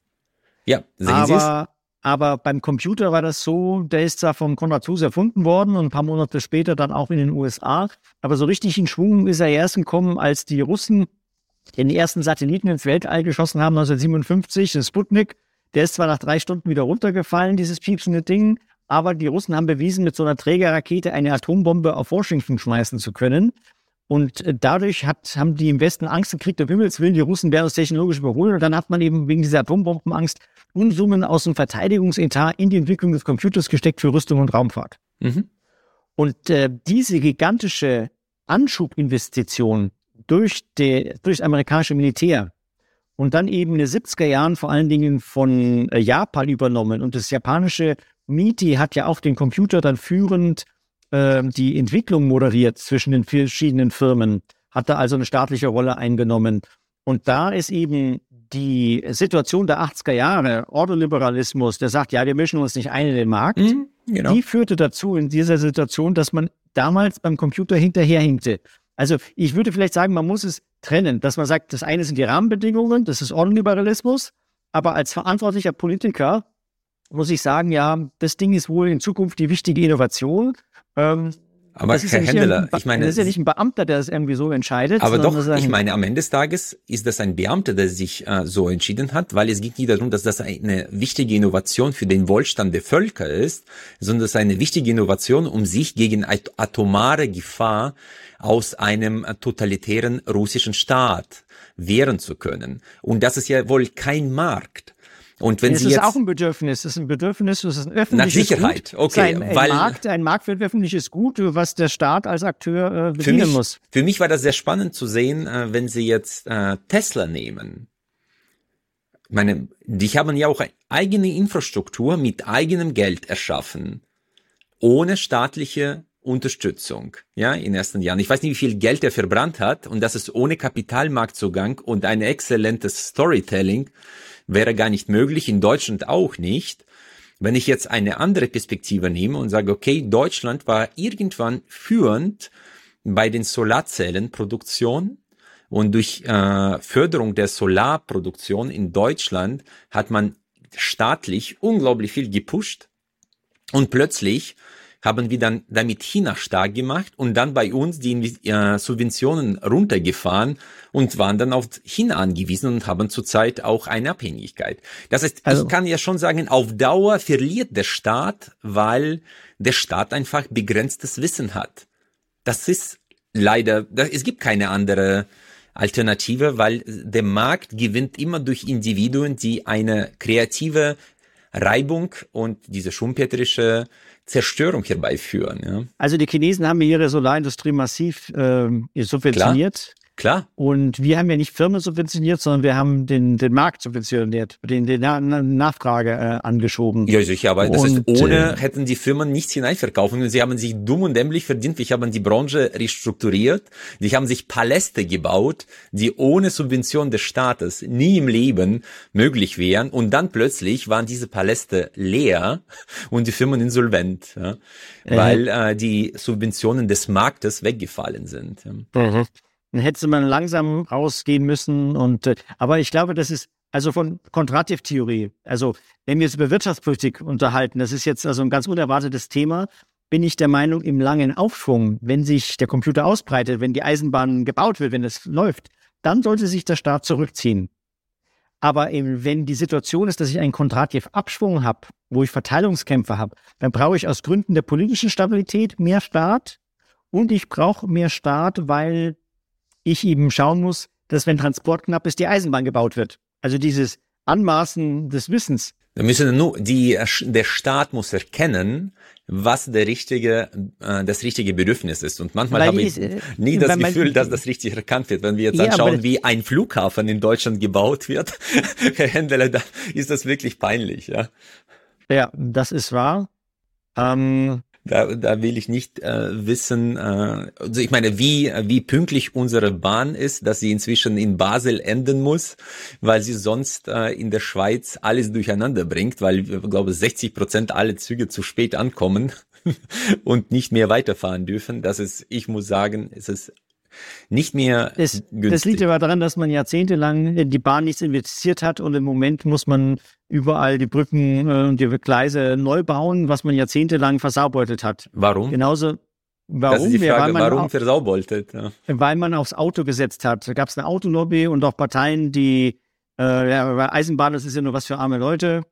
S2: Ja,
S1: sehen Aber Aber beim Computer war das so, der ist zwar von Konrad Zuse erfunden worden und ein paar Monate später dann auch in den USA. Aber so richtig in Schwung ist er erst gekommen, als die Russen den ersten Satelliten ins Weltall geschossen haben, 1957, den Sputnik. Der ist zwar nach drei Stunden wieder runtergefallen, dieses piepsende Ding, aber die Russen haben bewiesen, mit so einer Trägerrakete eine Atombombe auf Washington schmeißen zu können. Und äh, dadurch hat, haben die im Westen Angst gekriegt, um Himmels Willen, die Russen werden uns technologisch überholen. Und dann hat man eben wegen dieser Atombombenangst Unsummen aus dem Verteidigungsetat in die Entwicklung des Computers gesteckt für Rüstung und Raumfahrt. Mhm. Und äh, diese gigantische Anschubinvestition durch, die, durch das amerikanische Militär und dann eben in den 70er Jahren vor allen Dingen von äh, Japan übernommen. Und das japanische MITI hat ja auch den Computer dann führend äh, die Entwicklung moderiert zwischen den verschiedenen Firmen, hat da also eine staatliche Rolle eingenommen. Und da ist eben die Situation der 80er Jahre, Ordoliberalismus, der sagt, ja, wir mischen uns nicht ein in den Markt, mhm, genau. die führte dazu in dieser Situation, dass man damals beim Computer hinterherhinkte. Also ich würde vielleicht sagen, man muss es trennen, dass man sagt, das eine sind die Rahmenbedingungen, das ist Ordoliberalismus, aber als verantwortlicher Politiker muss ich sagen, ja, das Ding ist wohl in Zukunft die wichtige Innovation. Ähm,
S2: aber Herr ja Händler,
S1: ich meine, das ist ja nicht ein Beamter, der das irgendwie so entscheidet.
S2: Aber doch, ich meine, am Ende des Tages ist das ein Beamter, der sich äh, so entschieden hat, weil es geht nicht darum, dass das eine wichtige Innovation für den Wohlstand der Völker ist, sondern das ist eine wichtige Innovation, um sich gegen atomare Gefahr aus einem totalitären russischen Staat wehren zu können. Und das ist ja wohl kein Markt. Und wenn
S1: es
S2: Sie
S1: ist
S2: jetzt
S1: auch ein Bedürfnis, es ist ein Bedürfnis, es ist ein öffentliches
S2: nach Sicherheit,
S1: Gut.
S2: okay,
S1: ein, ein
S2: weil
S1: Markt, ein Markt wird öffentliches Gut, was der Staat als Akteur äh, bedienen
S2: für mich,
S1: muss.
S2: Für mich war das sehr spannend zu sehen, äh, wenn Sie jetzt äh, Tesla nehmen. Ich meine, die haben ja auch eigene Infrastruktur mit eigenem Geld erschaffen, ohne staatliche Unterstützung, ja, in den ersten Jahren. Ich weiß nicht, wie viel Geld er verbrannt hat und das ist ohne Kapitalmarktzugang und ein exzellentes Storytelling wäre gar nicht möglich, in Deutschland auch nicht. Wenn ich jetzt eine andere Perspektive nehme und sage, okay, Deutschland war irgendwann führend bei den Solarzellenproduktion und durch äh, Förderung der Solarproduktion in Deutschland hat man staatlich unglaublich viel gepusht und plötzlich haben wir dann damit China stark gemacht und dann bei uns die äh, Subventionen runtergefahren und waren dann auf China angewiesen und haben zurzeit auch eine Abhängigkeit. Das heißt, also, ich kann ja schon sagen, auf Dauer verliert der Staat, weil der Staat einfach begrenztes Wissen hat. Das ist leider, es gibt keine andere Alternative, weil der Markt gewinnt immer durch Individuen, die eine kreative Reibung und diese schumpeterische Zerstörung herbeiführen. Ja.
S1: Also die Chinesen haben ihre Solarindustrie massiv äh, subventioniert.
S2: Klar.
S1: Und wir haben ja nicht Firmen subventioniert, sondern wir haben den, den Markt subventioniert, den, den Na Nachfrage äh, angeschoben.
S2: Ja, sicher, aber das und, ist, ohne äh, hätten die Firmen nichts hineinverkaufen und sie haben sich dumm und dämlich verdient. Wir haben die Branche restrukturiert. Die haben sich Paläste gebaut, die ohne Subvention des Staates nie im Leben möglich wären. Und dann plötzlich waren diese Paläste leer und die Firmen insolvent, ja, äh, weil äh, die Subventionen des Marktes weggefallen sind. Ja. Mhm.
S1: Dann hätte man langsam rausgehen müssen. Und äh, aber ich glaube, das ist also von Kontrativtheorie. Also wenn wir uns über Wirtschaftspolitik unterhalten, das ist jetzt also ein ganz unerwartetes Thema, bin ich der Meinung, im langen Aufschwung, wenn sich der Computer ausbreitet, wenn die Eisenbahn gebaut wird, wenn es läuft, dann sollte sich der Staat zurückziehen. Aber eben, wenn die Situation ist, dass ich einen Kontrativ-Abschwung habe, wo ich Verteilungskämpfe habe, dann brauche ich aus Gründen der politischen Stabilität mehr Staat und ich brauche mehr Staat, weil ich eben schauen muss, dass wenn Transport knapp ist, die Eisenbahn gebaut wird. Also dieses Anmaßen des Wissens.
S2: Da müssen nur die, der Staat muss erkennen, was der richtige, äh, das richtige Bedürfnis ist. Und manchmal Weil habe ich ist, nie das Gefühl, dass das richtig erkannt wird. Wenn wir jetzt ja, anschauen, wie ein Flughafen in Deutschland gebaut wird, Herr Händler, da ist das wirklich peinlich, ja.
S1: Ja, das ist wahr. Ähm,
S2: da, da will ich nicht äh, wissen, äh, also ich meine, wie, wie pünktlich unsere Bahn ist, dass sie inzwischen in Basel enden muss, weil sie sonst äh, in der Schweiz alles durcheinander bringt, weil ich glaube 60 Prozent alle Züge zu spät ankommen und nicht mehr weiterfahren dürfen. Das ist, ich muss sagen, es ist nicht mehr
S1: das, günstig. Das liegt aber daran, dass man jahrzehntelang in die Bahn nichts investiert hat und im Moment muss man überall die Brücken äh, und die Gleise neu bauen, was man jahrzehntelang versaubeutelt hat.
S2: Warum?
S1: Genauso
S2: Warum? Das ist die Frage, ja, warum auf, versaubeutelt?
S1: Ja. Weil man aufs Auto gesetzt hat. Da gab es eine Autolobby und auch Parteien, die äh, ja, Eisenbahn, das ist ja nur was für arme Leute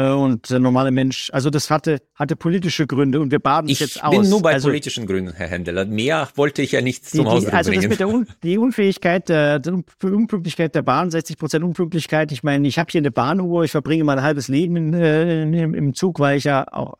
S1: und der normale Mensch. Also das hatte, hatte politische Gründe und wir baden es jetzt aus.
S2: Ich bin nur bei
S1: also,
S2: politischen Gründen, Herr Händler. Mehr wollte ich ja nicht zum Ausdruck bringen.
S1: Also das mit der Un die Unfähigkeit, der, der Unpünktlichkeit der Bahn, 60 Prozent Unpünktlichkeit. Ich meine, ich habe hier eine Bahnuhr, ich verbringe mein halbes Leben in, äh, in, im Zug, weil ich ja auch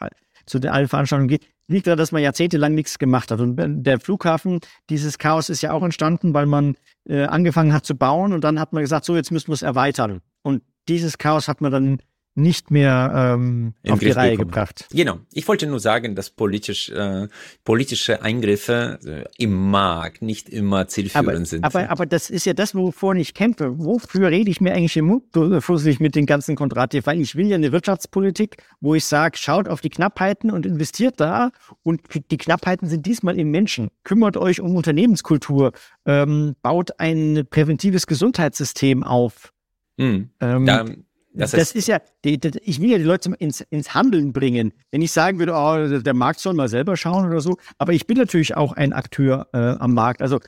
S1: zu den allen Veranstaltungen gehe liegt daran, dass man jahrzehntelang nichts gemacht hat. Und der Flughafen, dieses Chaos ist ja auch entstanden, weil man äh, angefangen hat zu bauen und dann hat man gesagt, so jetzt müssen wir es erweitern. Und dieses Chaos hat man dann nicht mehr ähm, auf die Reihe bekommen. gebracht.
S2: Genau. Ich wollte nur sagen, dass politisch, äh, politische Eingriffe äh, im Markt nicht immer zielführend
S1: aber,
S2: sind.
S1: Aber, aber das ist ja das, wovor ich kämpfe. Wofür rede ich mir eigentlich im Mund fusselig mit den ganzen Kontrate? Weil ich will ja eine Wirtschaftspolitik, wo ich sage, schaut auf die Knappheiten und investiert da. Und die Knappheiten sind diesmal im Menschen. Kümmert euch um Unternehmenskultur, ähm, baut ein präventives Gesundheitssystem auf.
S2: Hm. Ähm, da
S1: das, das ist ja, die, die, ich will ja die Leute ins, ins Handeln bringen. Wenn ich sagen würde, oh, der Markt soll mal selber schauen oder so, aber ich bin natürlich auch ein Akteur äh, am Markt. Also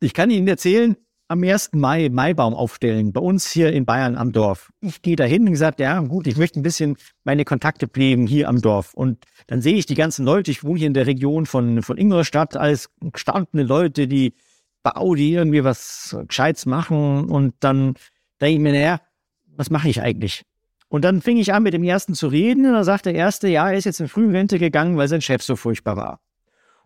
S1: ich kann Ihnen erzählen, am 1. Mai Maibaum aufstellen, bei uns hier in Bayern am Dorf. Ich gehe dahin und gesagt, ja gut, ich möchte ein bisschen meine Kontakte pflegen hier am Dorf. Und dann sehe ich die ganzen Leute, ich wohne hier in der Region von, von Ingolstadt, als gestandene Leute, die Bau, die irgendwie was Gescheites machen. Und dann denke ich mir, naja, was mache ich eigentlich? Und dann fing ich an, mit dem Ersten zu reden und dann sagt der Erste, ja, er ist jetzt in Frührente gegangen, weil sein Chef so furchtbar war.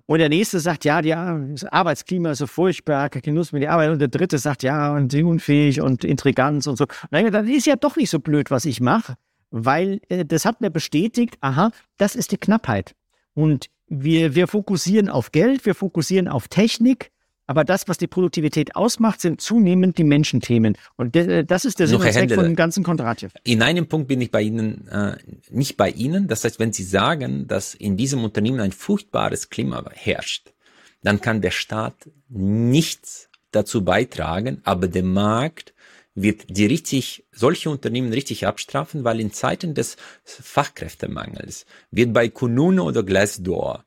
S1: Und der Nächste sagt, ja, ja, das Arbeitsklima ist so furchtbar, kein Genuss mit der Arbeit. Und der Dritte sagt, ja, und unfähig und Intriganz und so. Und dann ist ja doch nicht so blöd, was ich mache, weil äh, das hat mir bestätigt, aha, das ist die Knappheit. Und wir, wir fokussieren auf Geld, wir fokussieren auf Technik, aber das, was die Produktivität ausmacht, sind zunehmend die Menschenthemen. Und das ist der Sinn und von dem ganzen Kontrativ.
S2: In einem Punkt bin ich bei Ihnen, äh, nicht bei Ihnen. Das heißt, wenn Sie sagen, dass in diesem Unternehmen ein furchtbares Klima herrscht, dann kann der Staat nichts dazu beitragen, aber der Markt wird die richtig, solche Unternehmen richtig abstrafen, weil in Zeiten des Fachkräftemangels wird bei Kununu oder Glassdoor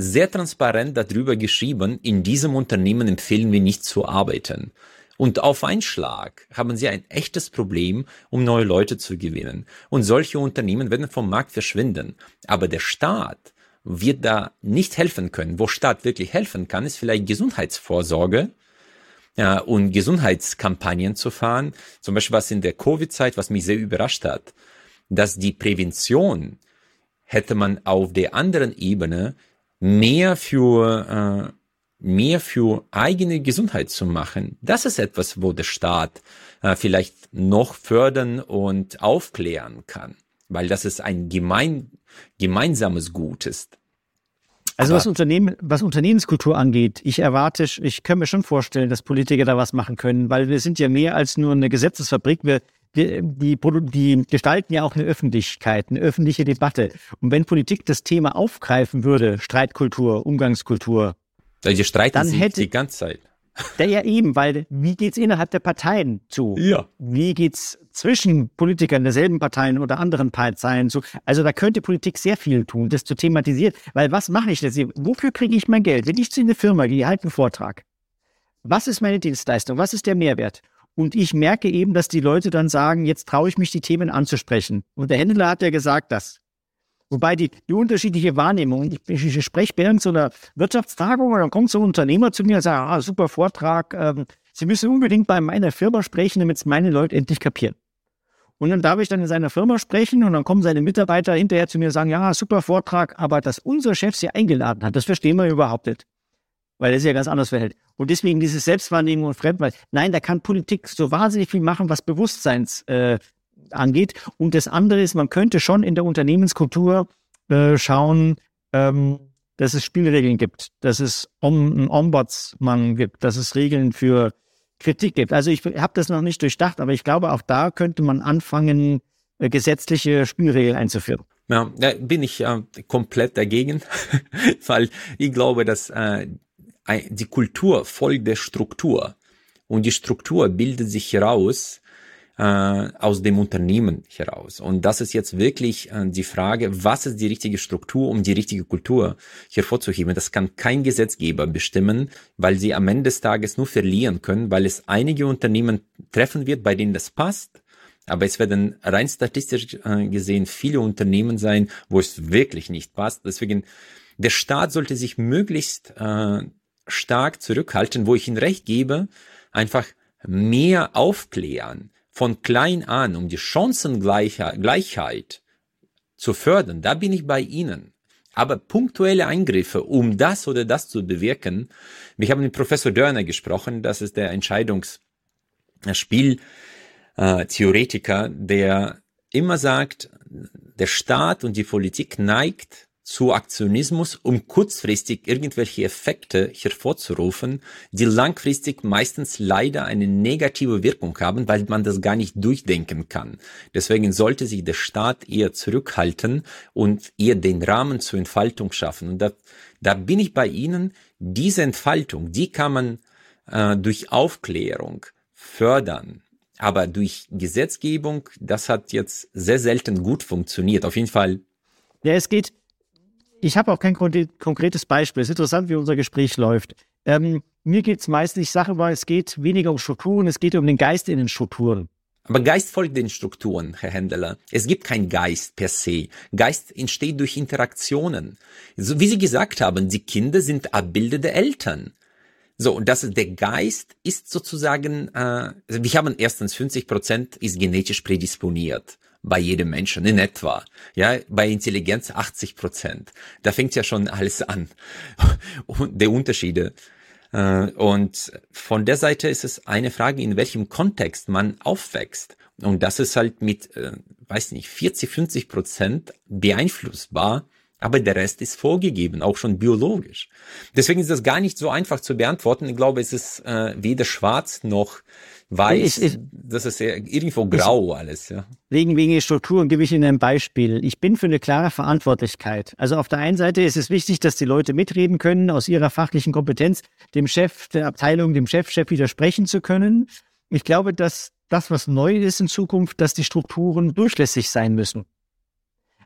S2: sehr transparent darüber geschrieben, in diesem Unternehmen empfehlen wir nicht zu arbeiten. Und auf einen Schlag haben sie ein echtes Problem, um neue Leute zu gewinnen. Und solche Unternehmen werden vom Markt verschwinden. Aber der Staat wird da nicht helfen können. Wo Staat wirklich helfen kann, ist vielleicht Gesundheitsvorsorge ja, und Gesundheitskampagnen zu fahren. Zum Beispiel was in der Covid-Zeit, was mich sehr überrascht hat, dass die Prävention hätte man auf der anderen Ebene mehr für, äh, mehr für eigene Gesundheit zu machen. Das ist etwas, wo der Staat äh, vielleicht noch fördern und aufklären kann, weil das ist ein gemein, gemeinsames Gut ist.
S1: Also was Unternehmen, was Unternehmenskultur angeht, ich erwarte, ich kann mir schon vorstellen, dass Politiker da was machen können, weil wir sind ja mehr als nur eine Gesetzesfabrik. Wir die, die, die gestalten ja auch eine Öffentlichkeit, eine öffentliche Debatte. Und wenn Politik das Thema aufgreifen würde, Streitkultur, Umgangskultur,
S2: die streiten dann sich hätte, die ganze Zeit.
S1: Ja, ja, eben, weil wie geht's innerhalb der Parteien zu?
S2: Ja.
S1: Wie geht's zwischen Politikern derselben Parteien oder anderen Parteien zu? Also da könnte Politik sehr viel tun, das zu thematisieren. Weil was mache ich jetzt? Wofür kriege ich mein Geld? Wenn ich zu einer Firma gehe, halte einen Vortrag. Was ist meine Dienstleistung? Was ist der Mehrwert? Und ich merke eben, dass die Leute dann sagen, jetzt traue ich mich, die Themen anzusprechen. Und der Händler hat ja gesagt, das. Wobei die, die unterschiedliche Wahrnehmung, ich, ich spreche während so einer Wirtschaftstagung und dann kommt so ein Unternehmer zu mir und sagt, ah, super Vortrag, ähm, Sie müssen unbedingt bei meiner Firma sprechen, damit es meine Leute endlich kapieren. Und dann darf ich dann in seiner Firma sprechen und dann kommen seine Mitarbeiter hinterher zu mir und sagen, ja, super Vortrag, aber dass unser Chef Sie eingeladen hat, das verstehen wir überhaupt nicht weil er sich ja ganz anders verhält. Und deswegen dieses Selbstwahrnehmung und Fremdwahl. Nein, da kann Politik so wahnsinnig viel machen, was Bewusstseins äh, angeht. Und das andere ist, man könnte schon in der Unternehmenskultur äh, schauen, ähm, dass es Spielregeln gibt, dass es einen Ombudsmann gibt, dass es Regeln für Kritik gibt. Also ich habe das noch nicht durchdacht, aber ich glaube, auch da könnte man anfangen, äh, gesetzliche Spielregeln einzuführen.
S2: Ja, da bin ich äh, komplett dagegen, weil ich glaube, dass äh, die Kultur folgt der Struktur. Und die Struktur bildet sich heraus äh, aus dem Unternehmen heraus. Und das ist jetzt wirklich äh, die Frage, was ist die richtige Struktur, um die richtige Kultur hervorzuheben. Das kann kein Gesetzgeber bestimmen, weil sie am Ende des Tages nur verlieren können, weil es einige Unternehmen treffen wird, bei denen das passt. Aber es werden rein statistisch äh, gesehen viele Unternehmen sein, wo es wirklich nicht passt. Deswegen, der Staat sollte sich möglichst äh, stark zurückhalten, wo ich ihm recht gebe, einfach mehr aufklären von klein an, um die Chancengleichheit zu fördern, da bin ich bei Ihnen. Aber punktuelle Eingriffe, um das oder das zu bewirken, wir haben mit Professor Dörner gesprochen, das ist der Entscheidungsspieltheoretiker, äh, der immer sagt, der Staat und die Politik neigt zu Aktionismus, um kurzfristig irgendwelche Effekte hervorzurufen, die langfristig meistens leider eine negative Wirkung haben, weil man das gar nicht durchdenken kann. Deswegen sollte sich der Staat eher zurückhalten und eher den Rahmen zur Entfaltung schaffen. Und da, da bin ich bei Ihnen, diese Entfaltung, die kann man äh, durch Aufklärung fördern. Aber durch Gesetzgebung, das hat jetzt sehr selten gut funktioniert. Auf jeden Fall
S1: ja, es geht, ich habe auch kein konkretes Beispiel. Es ist interessant, wie unser Gespräch läuft. Ähm, mir geht es meistens, mal, es geht weniger um Strukturen, es geht um den Geist in den Strukturen.
S2: Aber Geist folgt den Strukturen, Herr Händler. Es gibt keinen Geist per se. Geist entsteht durch Interaktionen. So, wie Sie gesagt haben, die Kinder sind Abbilder der Eltern. So, und das der Geist ist sozusagen, äh, wir haben erstens 50 Prozent ist genetisch prädisponiert bei jedem Menschen in etwa. Ja, bei Intelligenz 80 Prozent. Da fängt ja schon alles an. Und der Unterschiede. Äh, und von der Seite ist es eine Frage, in welchem Kontext man aufwächst. Und das ist halt mit, äh, weiß nicht, 40, 50 Prozent beeinflussbar. Aber der Rest ist vorgegeben, auch schon biologisch. Deswegen ist das gar nicht so einfach zu beantworten. Ich glaube, es ist äh, weder schwarz noch weiß, ich, ich, das ist ja irgendwo grau ich, alles, ja.
S1: Wegen, wegen Strukturen gebe ich Ihnen ein Beispiel. Ich bin für eine klare Verantwortlichkeit. Also auf der einen Seite ist es wichtig, dass die Leute mitreden können, aus ihrer fachlichen Kompetenz dem Chef der Abteilung, dem Chefchef widersprechen zu können. Ich glaube, dass das, was neu ist in Zukunft, dass die Strukturen durchlässig sein müssen.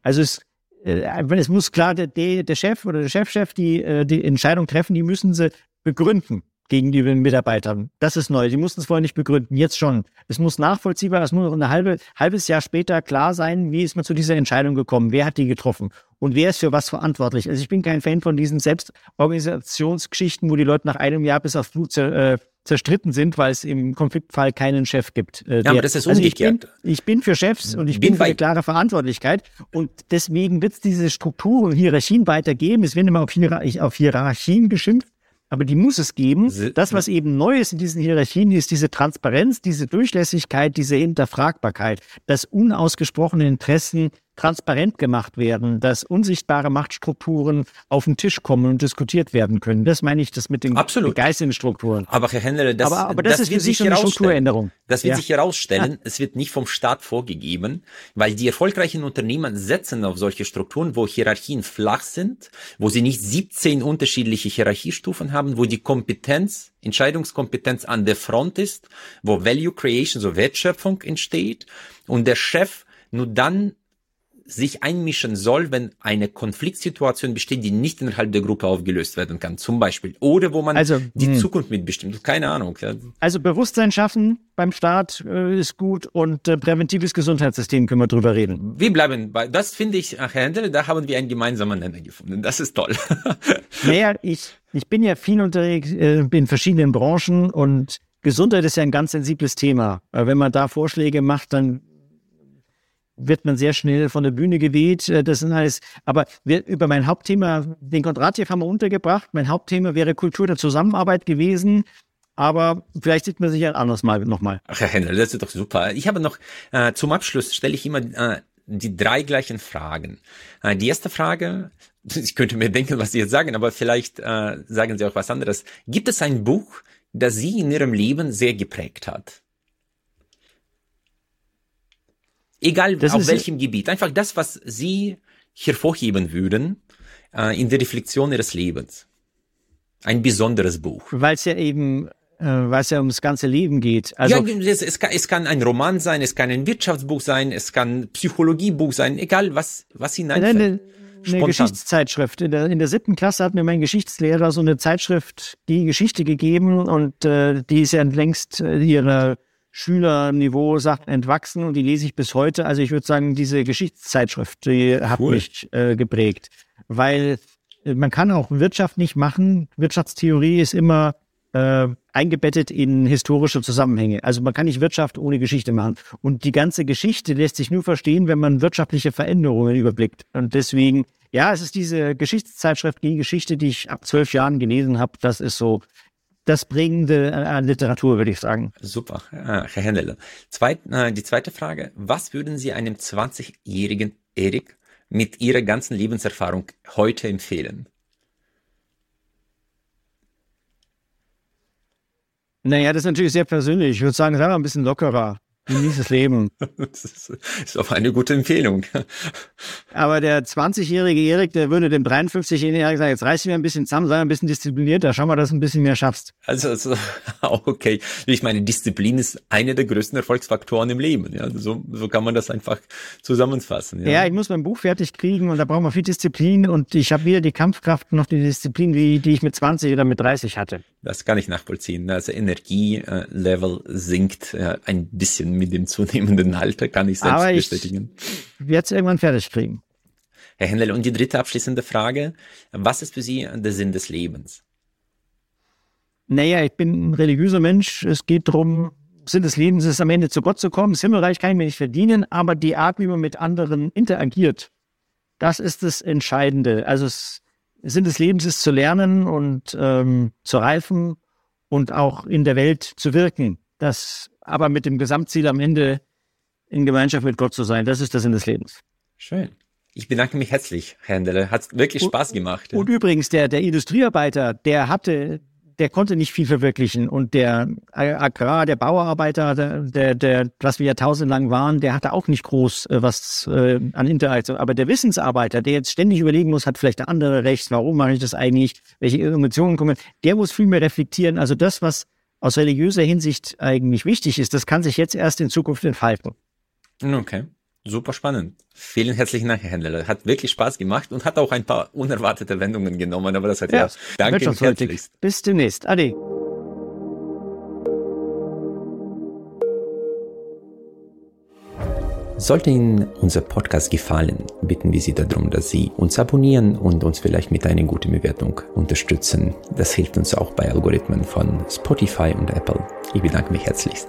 S1: Also es, äh, es muss klar der, der Chef oder der Chefchef die, äh, die Entscheidung treffen, die müssen sie begründen gegenüber den Mitarbeitern. Das ist neu. Die mussten es vorher nicht begründen, jetzt schon. Es muss nachvollziehbar, es muss noch ein halbe, halbes Jahr später klar sein, wie ist man zu dieser Entscheidung gekommen, wer hat die getroffen und wer ist für was verantwortlich. Also ich bin kein Fan von diesen Selbstorganisationsgeschichten, wo die Leute nach einem Jahr bis aufs Blut äh, zerstritten sind, weil es im Konfliktfall keinen Chef gibt.
S2: Äh, ja, aber das ist umgekehrt.
S1: Also ich, bin, ich bin für Chefs und ich bin, bin für eine klare Verantwortlichkeit und deswegen wird es diese Strukturen, Hierarchien weitergeben. Es werden immer auf, Hierarch auf Hierarchien geschimpft aber die muss es geben. Das, was eben neu ist in diesen Hierarchien, ist diese Transparenz, diese Durchlässigkeit, diese Hinterfragbarkeit, das unausgesprochene Interessen transparent gemacht werden, dass unsichtbare Machtstrukturen auf den Tisch kommen und diskutiert werden können. Das meine ich, das mit den
S2: Absolut.
S1: begeisternden Strukturen.
S2: Aber Herr Händler, das,
S1: aber, aber das, das ist wird sich eine Strukturänderung.
S2: Das wird ja. sich herausstellen. Ja. Es wird nicht vom Staat vorgegeben, weil die erfolgreichen Unternehmen setzen auf solche Strukturen, wo Hierarchien flach sind, wo sie nicht 17 unterschiedliche Hierarchiestufen haben, wo die Kompetenz, Entscheidungskompetenz an der Front ist, wo Value Creation, so Wertschöpfung entsteht und der Chef nur dann sich einmischen soll, wenn eine Konfliktsituation besteht, die nicht innerhalb der Gruppe aufgelöst werden kann, zum Beispiel. Oder wo man also, die mh. Hm. Zukunft mitbestimmt. Keine Ahnung. Ja.
S1: Also Bewusstsein schaffen beim Staat äh, ist gut und äh, präventives Gesundheitssystem können wir drüber reden.
S2: Wir bleiben bei, das finde ich, Herr Händel, da haben wir einen gemeinsamen Nenner gefunden. Das ist toll.
S1: naja, ich, ich bin ja viel unterwegs äh, in verschiedenen Branchen und Gesundheit ist ja ein ganz sensibles Thema. Wenn man da Vorschläge macht, dann wird man sehr schnell von der Bühne geweht. Äh, das sind alles, aber wir, über mein Hauptthema, den Kontratjew haben wir untergebracht. Mein Hauptthema wäre Kultur der Zusammenarbeit gewesen. Aber vielleicht sieht man sich ein anderes Mal nochmal.
S2: Ach, Herr Händel, das ist doch super. Ich habe noch, äh, zum Abschluss stelle ich immer äh, die drei gleichen Fragen. Äh, die erste Frage, ich könnte mir denken, was Sie jetzt sagen, aber vielleicht äh, sagen Sie auch was anderes. Gibt es ein Buch, das Sie in Ihrem Leben sehr geprägt hat? Egal das auf welchem Gebiet. Einfach das, was Sie hervorheben würden äh, in der Reflexion Ihres Lebens. Ein besonderes Buch.
S1: Weil es ja eben äh, weil es ja ums ganze Leben geht.
S2: Also ja, es, es, kann, es kann ein Roman sein, es kann ein Wirtschaftsbuch sein, es kann ein Psychologiebuch sein, egal was, was hineinfällt.
S1: Eine, eine Geschichtszeitschrift. In der, in der siebten Klasse hat mir mein Geschichtslehrer so eine Zeitschrift, die Geschichte gegeben und äh, die ist ja längst äh, ihrer Schülerniveau Sachen entwachsen und die lese ich bis heute. Also ich würde sagen, diese Geschichtszeitschrift, die hat cool. mich äh, geprägt, weil äh, man kann auch Wirtschaft nicht machen. Wirtschaftstheorie ist immer äh, eingebettet in historische Zusammenhänge. Also man kann nicht Wirtschaft ohne Geschichte machen. Und die ganze Geschichte lässt sich nur verstehen, wenn man wirtschaftliche Veränderungen überblickt. Und deswegen, ja, es ist diese Geschichtszeitschrift die Geschichte, die ich ab zwölf Jahren gelesen habe. Das ist so das Prägende an Literatur, würde ich sagen.
S2: Super, Herr Händel. Zweit, äh, die zweite Frage. Was würden Sie einem 20-jährigen Erik mit Ihrer ganzen Lebenserfahrung heute empfehlen?
S1: Naja, das ist natürlich sehr persönlich. Ich würde sagen, sei mal ein bisschen lockerer. Genieß das Leben.
S2: das ist, auch eine gute Empfehlung.
S1: Aber der 20-jährige Erik, der würde dem 53-jährigen sagen, jetzt reiß dich mir ein bisschen zusammen, sei ein bisschen disziplinierter, schau mal, dass du ein bisschen mehr schaffst.
S2: Also, also okay. Ich meine, Disziplin ist einer der größten Erfolgsfaktoren im Leben. Ja, so, so kann man das einfach zusammenfassen.
S1: Ja. ja, ich muss mein Buch fertig kriegen und da braucht man viel Disziplin und ich habe weder die Kampfkraft noch die Disziplin, wie, die ich mit 20 oder mit 30 hatte.
S2: Das kann ich nachvollziehen. Also Energielevel sinkt äh, ein bisschen mit dem zunehmenden Alter, kann ich selbst Aber bestätigen.
S1: Ich werde es irgendwann fertig kriegen.
S2: Herr Händel, und die dritte abschließende Frage. Was ist für Sie der Sinn des Lebens?
S1: Naja, ich bin ein religiöser Mensch. Es geht darum, Sinn des Lebens ist am Ende zu Gott zu kommen. Das Himmelreich kann ich mir nicht verdienen, aber die Art, wie man mit anderen interagiert, das ist das Entscheidende. Also es, Sinn des Lebens ist zu lernen und ähm, zu reifen und auch in der Welt zu wirken. Das aber mit dem Gesamtziel am Ende in Gemeinschaft mit Gott zu sein. Das ist der Sinn des Lebens.
S2: Schön. Ich bedanke mich herzlich, Herr Händele. Hat wirklich Spaß gemacht.
S1: Und, und übrigens, der, der Industriearbeiter, der hatte, der konnte nicht viel verwirklichen. Und der Agrar, der Bauarbeiter, der, der, was wir jahrtausendlang waren, der hatte auch nicht groß äh, was äh, an Interaktion. Aber der Wissensarbeiter, der jetzt ständig überlegen muss, hat vielleicht der andere recht, warum mache ich das eigentlich, welche Emotionen kommen, der muss viel mehr reflektieren. Also das, was aus religiöser Hinsicht eigentlich wichtig ist, das kann sich jetzt erst in Zukunft entfalten.
S2: Okay. Super spannend. Vielen herzlichen Dank, Herr Händler. Hat wirklich Spaß gemacht und hat auch ein paar unerwartete Wendungen genommen, aber das hat ja, ja
S1: danke herzlich. Bis demnächst. Ade.
S2: Sollte Ihnen unser Podcast gefallen, bitten wir Sie darum, dass Sie uns abonnieren und uns vielleicht mit einer guten Bewertung unterstützen. Das hilft uns auch bei Algorithmen von Spotify und Apple. Ich bedanke mich herzlichst.